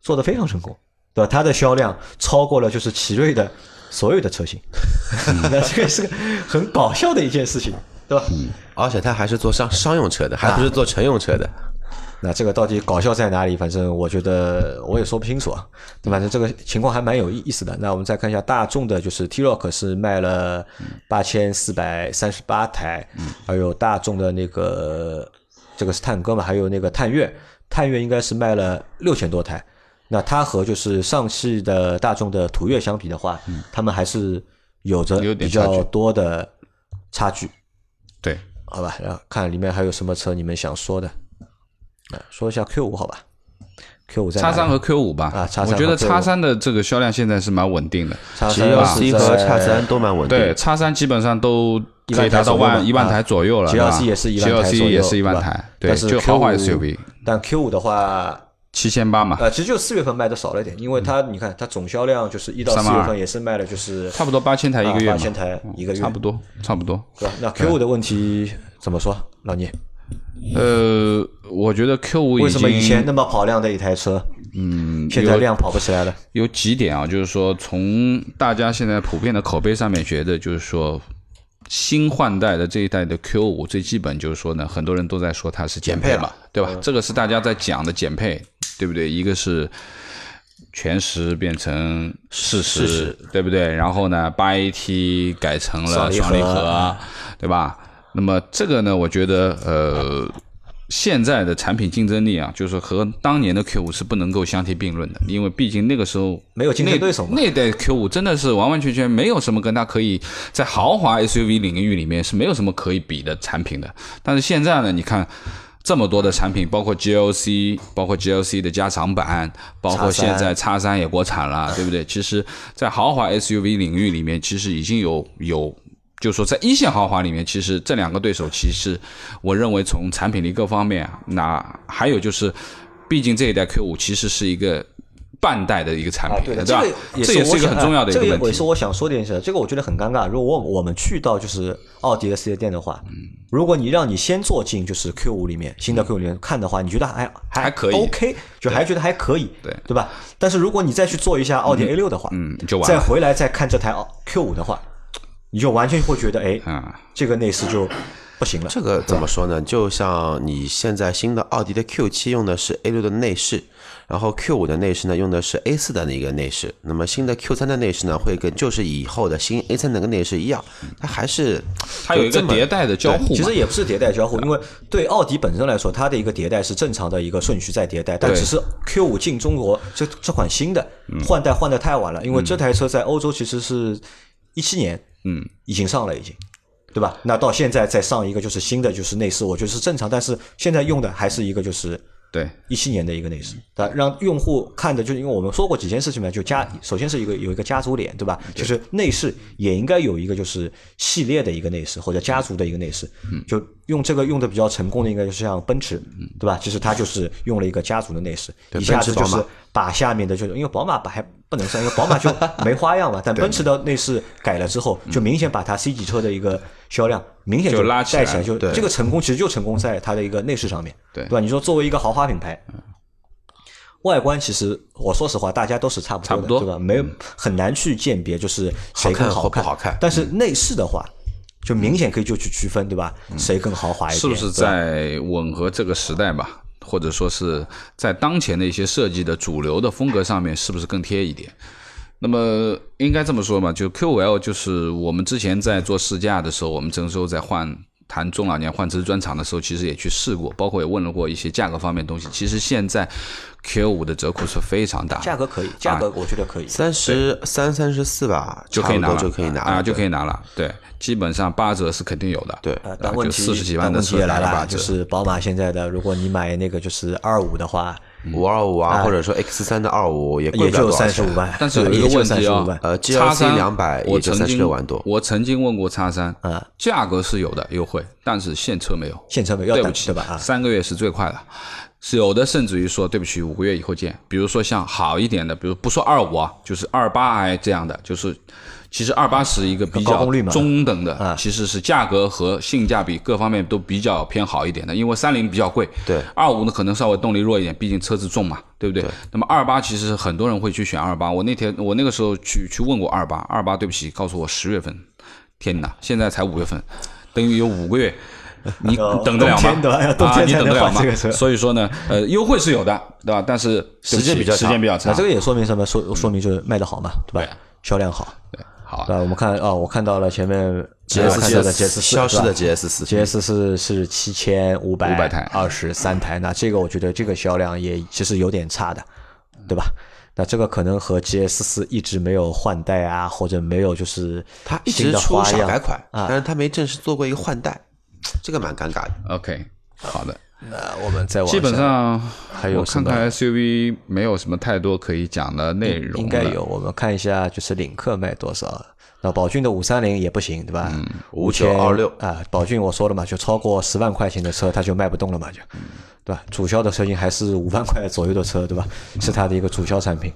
做的非常成功，对吧？它的销量超过了就是奇瑞的所有的车型，那这个是个很搞笑的一件事情，对吧？而且它还是做商商用车的，还不是做乘用车的。那这个到底搞笑在哪里？反正我觉得我也说不清楚啊。反正这个情况还蛮有意意思的。那我们再看一下大众的，就是 T-Roc 是卖了八千四百三十八台，还有大众的那个这个是探戈嘛，还有那个探岳，探岳应该是卖了六千多台。那它和就是上汽的大众的途岳相比的话，他们还是有着比较多的差距。对，好吧，然后看里面还有什么车你们想说的，啊，说一下 Q 五好吧？Q 五在叉三和 Q 五吧，啊叉三我觉得和 Q5 叉三的这个销量现在是蛮稳定的。叉 G 三 L 是 C 和在叉三都蛮稳定对，的。叉三基本上都可以达到万一万台左右了，GLC 也是一万台 GLC 左右也是一万台，对，但是就豪华 Q5 SUV 但 Q 五的话，七千八嘛，呃，其实就四月份卖的少了一点，因为它你看它总销量就是一到四382月份也是卖了就是差不多八千台一个月嘛，八千台一个月，差不多，差不多。对吧？那 Q 五的问题怎么说，老聂？呃，我觉得 Q 五为什么以前那么跑量的一台车，嗯，现在量跑不起来了？有几点啊，就是说从大家现在普遍的口碑上面觉得，就是说新换代的这一代的 Q 五，最基本就是说呢，很多人都在说它是减配嘛配，对吧？这个是大家在讲的减配，对不对？一个是全时变成适时，对不对？然后呢，八 AT 改成了双离合，对吧？那么这个呢，我觉得呃。现在的产品竞争力啊，就是和当年的 Q 五是不能够相提并论的，因为毕竟那个时候没有竞争对手嘛那那代 Q 五真的是完完全全没有什么跟它可以在豪华 SUV 领域里面是没有什么可以比的产品的。但是现在呢，你看这么多的产品，包括 GLC，包括 GLC 的加长版，包括现在叉三也国产了，对不对？其实，在豪华 SUV 领域里面，其实已经有有。就是说，在一线豪华里面，其实这两个对手，其实我认为从产品力各方面啊，那还有就是，毕竟这一代 Q 五其实是一个半代的一个产啊，品，对，吧？这个也这也是一个很重要的一这个也问题。也是我想说的一件事。这个我觉得很尴尬。如果我我们去到就是奥迪的四 S 店的话，嗯如果你让你先坐进就是 Q 五里面新的 Q 五里面看的话，你觉得还还还可以 OK，就还觉得还可以，对对吧？但是如果你再去做一下奥迪 A 六的话，嗯就完了再回来再看这台 Q 五的话，你就完全会觉得，哎，啊，这个内饰就不行了。这个怎么说呢？就像你现在新的奥迪的 Q 七用的是 A 六的内饰，然后 Q 五的内饰呢用的是 A 四的那个内饰，那么新的 Q 三的内饰呢会跟就是以后的新 A 3那个内饰一样，它还是它有一个就这么迭代的交互。其实也不是迭代交互，因为对奥迪本身来说，它的一个迭代是正常的一个顺序在迭代，但只是 Q 五进中国这这款新的换代换的太晚了，因为这台车在欧洲其实是一七年嗯已经上了，已经。对吧？那到现在再上一个就是新的就是内饰，我觉得是正常，但是现在用的还是一个就是对一七年的一个内饰，对？让用户看的，就是因为我们说过几件事情嘛，就家首先是一个有一个家族脸，对吧？就是内饰也应该有一个就是系列的一个内饰或者家族的一个内饰，就用这个用的比较成功的，应该就是像奔驰，对吧？其实它就是用了一个家族的内饰，对一下子就是把下面的就是因为宝马把还不能算，因为宝马就没花样嘛，但奔驰的内饰改了之后，就明显把它 C 级车的一个销量明显就拉起来就对。这个成功其实就成功在它的一个内饰上面，对。对吧？你说作为一个豪华品牌，外观其实我说实话，大家都是差不多的，对吧？没有很难去鉴别，就是谁好看更好或不好看。但是内饰的话，就明显可以就去区分，对吧？谁更豪华一点？是不是在吻合这个时代吧？或者说是在当前的一些设计的主流的风格上面，是不是更贴一点？那么应该这么说嘛，就 Q5L 就是我们之前在做试驾的时候，我们这时候在换谈中老年换车专场的时候，其实也去试过，包括也问了过一些价格方面的东西。其实现在 Q5 的折扣是非常大，价格可以，价格我觉得可以。三十三、三十四吧，就可以拿了，就可以拿啊，就可以。拿了。对，基本上八折是肯定有的。对但问题就四十几万但问题的车也来了，就是宝马现在的，如果你买那个就是二五的话，五二五啊，或者说 X 三的二五也贵也就不了多少钱。三十五万，但是有一个对也就问题啊呃叉三，GLC 200也就三十六万多我曾经问过叉三，啊，价格是有的优惠，但是现车没有。现车没有对不起，对吧？啊，三个月是最快的。是有的，甚至于说对不起，五个月以后见。比如说像好一点的，比如不说二五啊，就是二八 i 这样的，就是其实二八是一个比较中等的，啊其实是价格和性价比各方面都比较偏好一点的。因为三菱比较贵，对二五呢可能稍微动力弱一点，毕竟车子重嘛，对不对？那么二八其实很多人会去选二八，我那天我那个时候去去问过二八，二八对不起，告诉我十月份，天哪，现在才五月份，等于有五个月。你等得了吗？啊，你等得了吗？所以说呢，呃，优惠是有的，对吧？但是时间比较长时间比较长。那这个也说明什么？说说明就是卖得好嘛，对吧？销量好，好对，吧？我们看啊，我看到了前面 GS 四的 GS 四，消失的 GS 四 GS 四是七千五百500台二十三台，那这个我觉得这个销量也其实有点差的，对吧？那这个可能和 GS 四一直没有换代啊，或者没有就是它一直出小改款，啊但是它没正式做过一个换代，这个蛮尴尬的。OK，好的。那我们再往基本上还有看看 SUV 没有什么太多可以讲的内容，应该有，我们看一下，就是领克卖多少。那宝骏的五三零也不行，对吧？嗯五千5926啊，宝骏我说了嘛，就超过十万块钱的车，它就卖不动了嘛，就，嗯对吧？主销的车型还是五万块左右的车，对吧？是它的一个主销产品。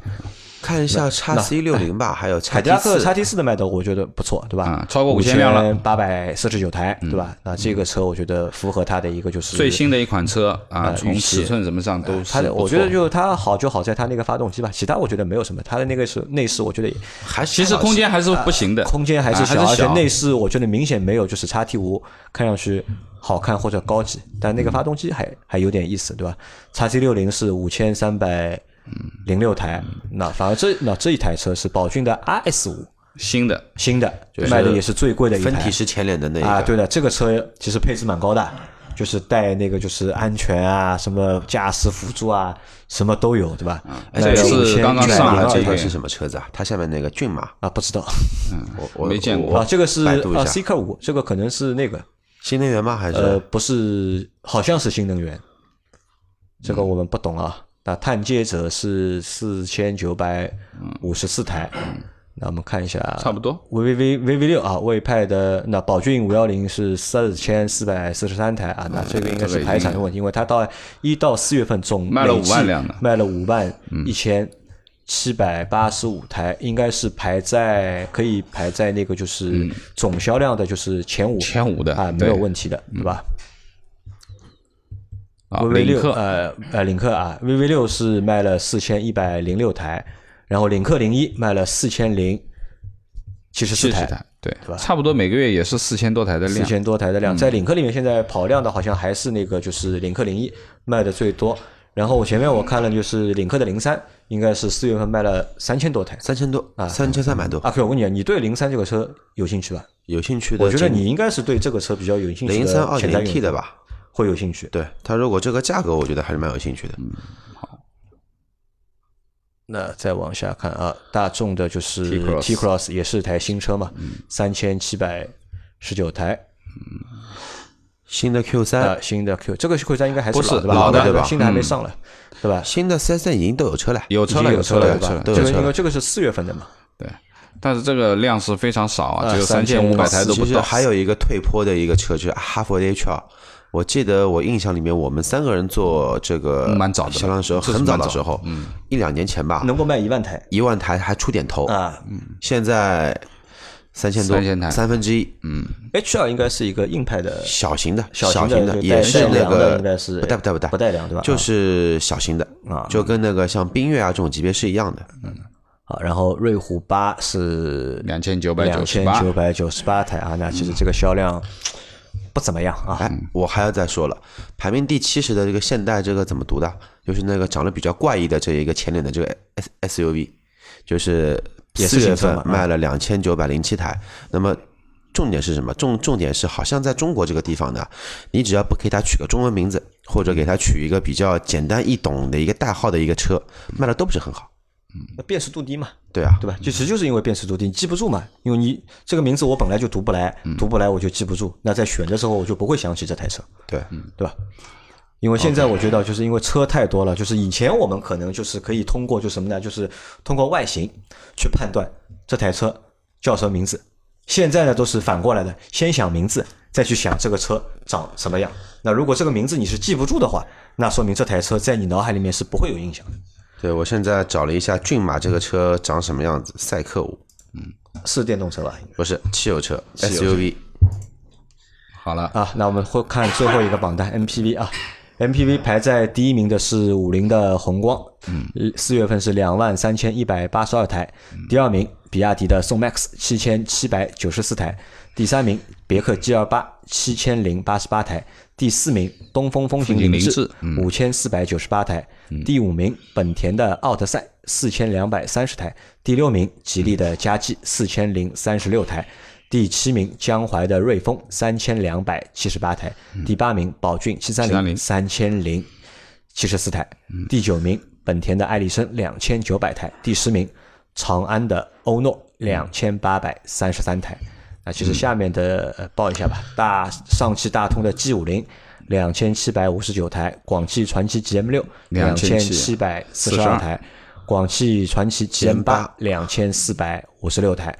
看一下叉 C 六零吧，还有叉凯迪 T 拉克四叉 T 四的卖的我觉得不错，对吧？嗯超过5000辆了八百四十九台，对吧？那这个车我觉得符合它的一个就是最新的一款车啊，呃从尺寸什么上都是它的，我觉得就它好就好在它那个发动机吧，其他我觉得没有什么。它的那个是内饰，我觉得也还是其实空间还是不行的，空间还是啊小，而且内饰我觉得明显没有就是叉 T 五看上去好看或者高级，但那个发动机还还有点意思，对吧？叉 C 六零是五千三百零六台，那反而这那这一台车是宝骏的 RS 五新的新的，卖的也是最贵的一台分体式前脸的那一啊，对的，这个车其实配置蛮高的。就是带那个就是安全啊，什么驾驶辅助啊，什么都有，对吧？这是5100刚刚上来102这个这个是什么车子啊？它下面那个骏马，啊，不知道嗯 我我没见过啊，这个是啊 C 克五，这个可能是那个新能源吗？还是呃，是不是，好像是新能源，这个我们不懂啊。那探界者是四千九百五十四台，那我们看一下，差不多。V V V V V 六啊，魏派的那宝骏五幺零是四千四百四十三台啊，那这个应该是排产的问题，因为它到一到四月份总卖了累计5万辆呢。卖了五万一千七百八十五台，应该是排在可以排在那个就是总销量的就是前五。前五的啊，没有问题的，对吧？啊，VV 六呃呃领克啊，VV 六是卖了四千一百零六台，然后领克零一卖了四千零七十四台，对，对吧差不多每个月也是四千多台的量。四千多台的量，在领克里面现在跑量的好像还是那个就是领克零一卖的最多。然后我前面我看了就是领克的零三，应该是四月份卖了三千多台。三千多啊三千三百多？阿 Q，我问你，你对零三这个车有兴趣吧？有兴趣的，我觉得你应该是对这个车比较有兴趣的零三二点 T 的吧？会有兴趣。对它如果这个价格，我觉得还是蛮有兴趣的。好那再往下看啊，大众的就是 T-Cross T Cross 也是台新车嘛，三千七百十九台新的 Q 三啊，，新的 Q 这个 Q 三应该还不是老的吧？老的对吧新的还没上来，对吧？新的四 S 店已经都有车了，有车了，有车了，对吧？有车了。都有车了这个因为这个是四月份的嘛，对，但是这个量是非常少啊，啊只有三千五百台都不到。其实还有一个退坡的一个车，就是哈佛 H 2我记得我印象里面，我们三个人做这个嗯蛮早的销量的时候，很早的时候，嗯，一两年前吧，能够卖一万台。一万台还出点头，啊。嗯现在三千多，3000台。三分之一，嗯。H 二应该是一个硬派的小型的，小型的，也是那个应该是不带不带不带。不带梁对吧？就是小型的啊。就跟那个像缤越啊这种级别是一样的。嗯。好，然后瑞虎八是两千九百九十八。两千九百九十八台啊，那其实这个销量不怎么样啊。哎，我还要再说了，排名第七十的这个现代这个怎么读的？就是那个长得比较怪异的这一个前脸的这个 S SUV，就是也是四月份卖了两千九百零七台。那么重点是什么？重重点是好像在中国这个地方呢，你只要不给它取个中文名字，或者给它取一个比较简单易懂的一个代号的一个车，卖的都不是很好。那辨识度低嘛，对啊，对吧？就其实就是因为辨识度低，你记不住嘛。因为你这个名字我本来就读不来，读不来我就记不住。那在选的时候我就不会想起这台车，对，对吧？因为现在我觉得，就是因为车太多了，就是以前我们可能就是可以通过就什么呢？就是通过外形去判断这台车叫什么名字，现在呢都是反过来的，先想名字，再去想这个车长什么样。那如果这个名字你是记不住的话，那说明这台车在你脑海里面是不会有印象的。对我现在找了一下骏马这个车长什么样子，赛克五嗯是电动车吧？不是汽油车油车 SUV，好了，啊，那我们会看最后一个榜单 MPV 啊，MPV 排在第一名的是五菱的宏光，嗯，四月份是两万三千一百八十二台，第二名比亚迪的宋 MAX 七千七百九十四台，第三名别克 G 二八七千零八十八台，第四名东风风行凌凌志嗯。五千四百九十八台，第五名本田的奥德赛四千两百三十台，第六名吉利的嘉际四千零三十六台，第七名江淮的瑞风三千两百七十八台，第八名宝骏七三零730三千零七十四台，第九名本田的艾力绅两千九百台，第十名长安的欧诺两千八百三十三台。那其实下面的呃报一下吧，大上汽大通的 G 五零两千七百五十九台，广汽传祺 GM 六两千七百四十二。台，广汽传祺 GM 八两千四百五十六台，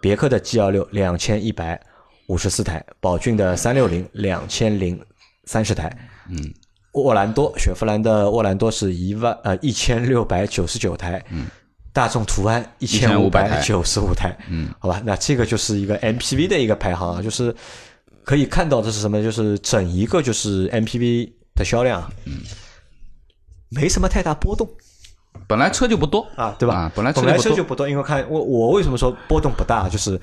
别克的 G 幺六两千一百五十四台，宝骏的三六零两千零三十台，嗯，沃兰多雪佛兰的沃兰多是一万呃一千六百九十九台，嗯。大众途安一千五百九十五台，嗯，好吧，那这个就是一个 MPV 的一个排行啊，就是可以看到的是什么，就是整一个就是 MPV 的销量，嗯，没什么太大波动。本来车就不多。啊，对吧？啊本来车就不多，因为看我我为什么说波动不大，就是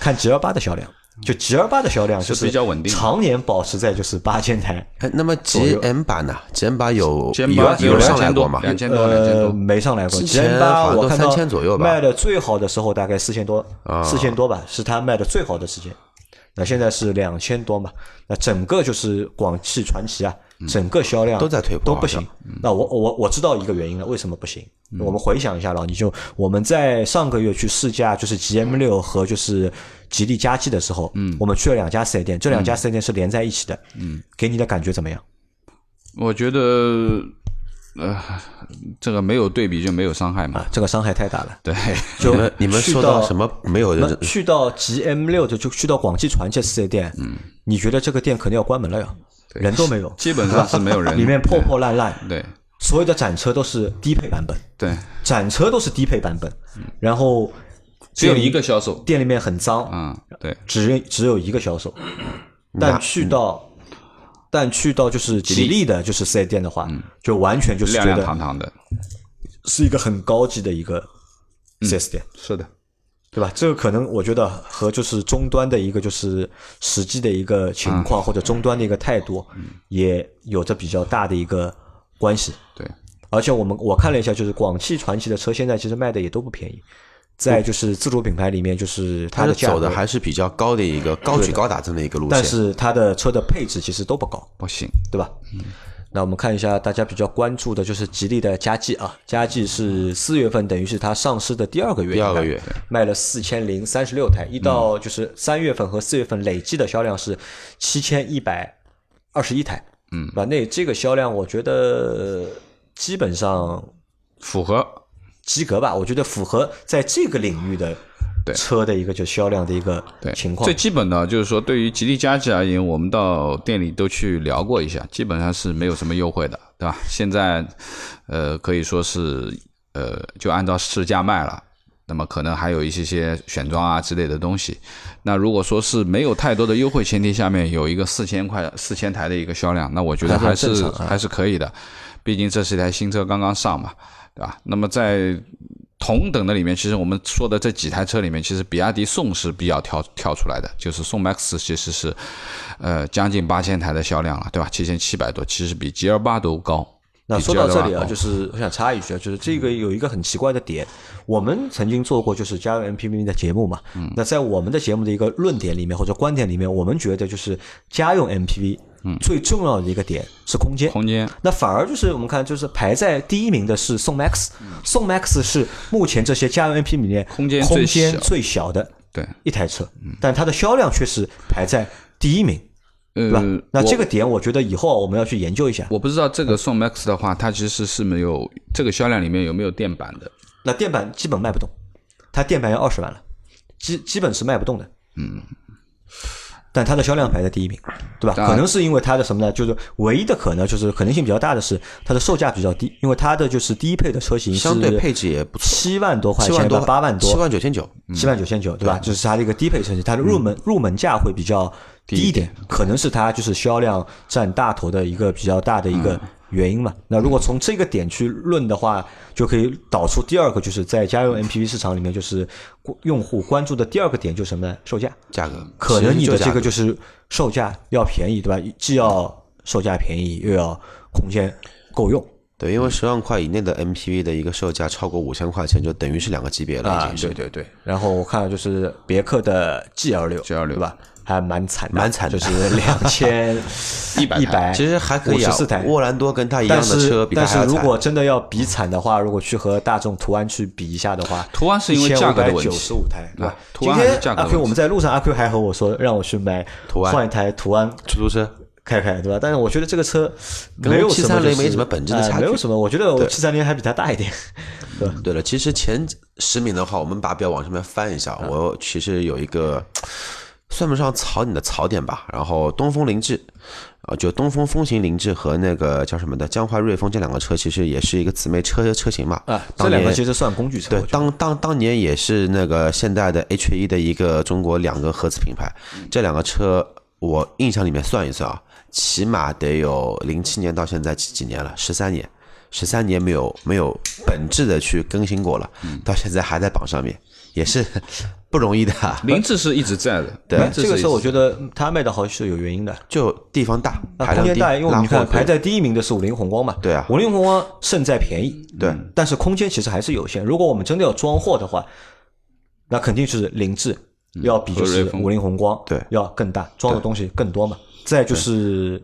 看 G 幺八的销量，就 G 二八的销量就是比较稳定常年保持在就是八千台，哎，那么 GM 版呢？GM 版有有版有有上来2000多过吗？两千多，两千呃，多，没上来过。之 G 前 M 八我看到3000左右吧卖的最好的时候大概四千多啊，四千多吧，是它卖的最好的时间。那现在是两千多嘛？那整个就是广汽传祺啊，整个销量都在退步都不行。那我我我知道一个原因了，为什么不行？我们回想一下了，你就我们在上个月去试驾就是 GM 六和就是吉利嘉际的时候，嗯，我们去了两家四 S 店，这两家四 S 店是连在一起的，嗯，给你的感觉怎么样？我觉得呃，这个没有对比就没有伤害嘛。啊，，这个伤害太大了。对，就你们你们去说到什么没有人？去到 GM 六的就去到广汽传祺四 S 店，嗯，你觉得这个店肯定要关门了呀？人都没有，基本上是没有人，里面破破烂烂，对。所有的展车都是低配版本，对，展车都是低配版本，然后只有一个销售，店里面很脏，嗯，对，只只有一个销售，但去到但去到就是吉利。的，就是四 S 店的话，就完全就是堂堂的，是一个很高级的一个四 S 店。是的，对吧？这个可能我觉得和就是终端的一个就是实际的一个情况，或者终端的一个态度，也有着比较大的一个关系。对，而且我们我看了一下，就是广汽传祺的车现在其实卖的也都不便宜，在就是自主品牌里面，就是它它的价格走的，还是比较高的一个高举高打这么一个路线但。是它的车的配置其实都不高。不行，对吧？那我们看一下大家比较关注的就是吉利的嘉际啊，嘉际是四月份，等于是它上市的第二个月，第二个月卖了四千零三十六台，一到就是三月份和四月份累计的销量是七千一百二十一台，嗯，吧？那这个销量我觉得基本上符合及格吧，我觉得符合在这个领域的对车的一个就销量的一个对情况最。基本的就是说，对于吉利嘉际而言，我们到店里都去聊过一下，基本上是没有什么优惠的，对吧？现在呃可以说是呃就按照市价卖了。那么可能还有一些些选装啊之类的东西。那如果说是没有太多的优惠前提下面有一个四千块四千台的一个销量，那我觉得还还是还是可以的。毕竟这是一台新车刚刚上嘛，对吧？那么在同等的里面，其实我们说的这几台车里面，其实比亚迪宋是比较跳跳出来的，就是宋 MAX 其实是呃将近八千台的销量了，对吧？七千七百多，其实比 G L 八都高。那说到这里啊，就是我想插一句啊，就是这个有一个很奇怪的点，我们曾经做过就是家用 MPV 的节目嘛，嗯那在我们的节目的一个论点里面或者观点里面，我们觉得就是家用 MPV 最重要的一个点是空间，嗯空间那反而就是我们看，就是排在第一名的是宋 MAX，宋 MAX 是目前这些家用 MPV 里面空间最空间小最小的对，一台车，但它的销量却是排在第一名，对吧那这个点我觉得以后我们要去研究一下。我不知道这个宋 MAX 的话，它其实是没有这个销量里面有没有电版的？那电板基本卖不动，它电板要二十万了。基基本是卖不动的。嗯，但它的销量排在第一名，对吧？可能是因为它的什么呢？就是唯一的可能就是可能性比较大的是它的售价比较低，因为它的就是低配的车型相对配置也不错，七万多块七万多钱吧，八万多，七万九千九，七万九千九，对吧？就是它的一个低配车型，它的入门入门价会比较低一点，可能是它就是销量占大头的一个比较大的一个原因嘛。那如果从这个点去论的话，就可以导出第二个，就是在家用 MPV 市场里面，就是用户关注的第二个点就是什么呢？售价。价格可能你的这个就就是售价要便宜，对吧？既要售价便宜，又要空间够用。对，因为十万块以内的 MPV 的一个售价超过五千块钱，就等于是两个级别了，已啊，对对对。然后我看就是别克的 GL 六，G L 六对吧？还蛮惨的，蛮惨的。就是两千100 一百，其实还可以啊四台。沃兰多跟它一样的车，比它但是如。果真的要比惨的话，如果去和大众途安去比一下的话，途安是因为价格的问题。九十五台，对吧今天阿 Q 我们在路上，阿 Q 还和我说让我去买途安。换一台途安。出租车。开开，对吧？但是我觉得这个车没有什么730就是没什么本质的呃差距。没有什么。我觉得我七三零还比它大一点，对？对了，其实前十名的话，我们把表往上面翻一下，我其实有一个算不上槽你的槽点吧。然后东风凌志，啊，就东风风行凌志和那个叫什么的江淮瑞风这两个车，其实也是一个姊妹车车型嘛。啊，这两个其实算工具车，对当当当年也是那个现代的 H 一的一个中国两个合资品牌，这两个车我印象里面算一算啊，起码得有零七年到现在几几年了，十三年，十三年没有没有本质的去更新过了，到现在还在榜上面，也是不容易的。啊。凌志是一直在的，对。这个时候我觉得它卖的好是有原因的。就地方大，那空间大，因为我们看排在第一名的是五菱宏光嘛，对啊。五菱宏光胜在便宜，对，但是空间其实还是有限。如果我们真的要装货的话，那肯定是凌志要比就是五菱宏光对。要更大，装的东西更多嘛。再就是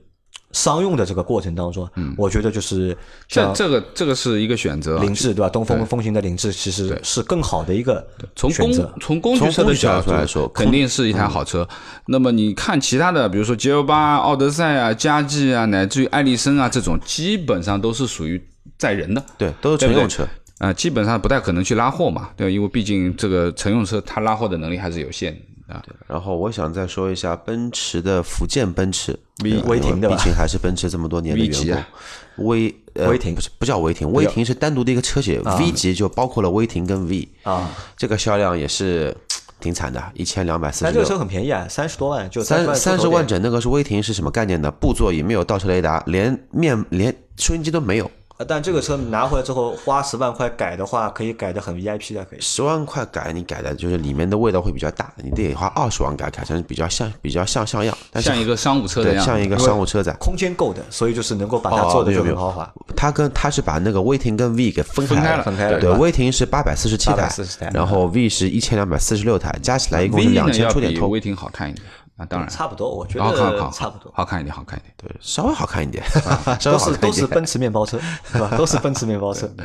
商用的这个过程当中，嗯我觉得就是像这这个这个是一个选择啊。凌志对吧？东风风行的凌志其实是更好的一个从工。从工具车的角度度来说肯定是一台好车。那么你看其他的，比如说 G L 八、奥德赛啊、佳绩啊，乃至于艾力绅啊这种，基本上都是属于载人的。对，都是乘用车。啊、基本上不太可能去拉货嘛，对吧，因为毕竟这个乘用车它拉货的能力还是有限的啊。然后我想再说一下奔驰的福建奔驰吧？威霆的毕竟还是奔驰这么多年的员工。威呃威霆不是不叫威霆，威霆是单独的一个车型，V 级就包括了威霆跟 V 啊，这个销量也是挺惨的，一千两百四十但这个车。很便宜啊，三十多万就三三十万整，那个是威霆是什么概念呢？布座椅没有倒车雷达，连面连收音机都没有，呃但这个车拿回来之后花十万块改的话，可以改的很 VIP 的，可以。十万块改你改的就是里面的味道会比较大，你得花二十万改，改成比较像比较像像样，但是像一个商务车的样像一个商务车载。空间够的，所以就是能够把它哦做的就很豪华。它跟它是把那个威霆跟 V 给分开分开了分开了对，威霆是八百四十七台847台，然后 V 是一千两百四十六台，加起来一共是两千出点头，威霆好看一点啊，当然差不多，我觉好看好得差不多，好看一点，好看一点。对，稍微好看一点，都。是都是奔驰面包车，对吧？都是奔驰面包车。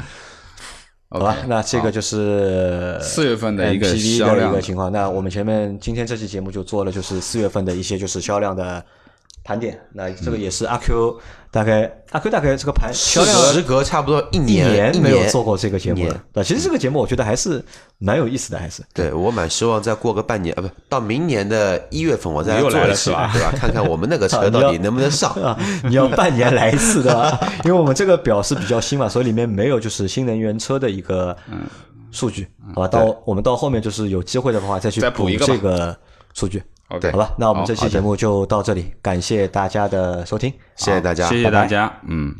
好吧那这个就是四月份的一个销量的一个情况。那我们前面今天这期节目就做了，就是四月份的一些就是销量的盘点。那这个也是阿 Q 大概阿 Q 大概这个盘销量时隔差不多一一年，没有做过这个节目了。对，其实这个节目我觉得还是蛮有意思的，还是。对我蛮希望再过个半年，啊，不到明年的一月份我再又做一期来了是吧对吧？看看我们那个 车到底能不能上。啊，你要半年来一次的吧？因为我们这个表是比较新嘛，所以里面没有就是新能源车的一个数据，好吧？到我们到后面就是有机会的话再去补一个吧这个数据。OK 好吧，那我们这期节目就到这里，感谢大家的收听，谢谢大家，谢谢大家，嗯。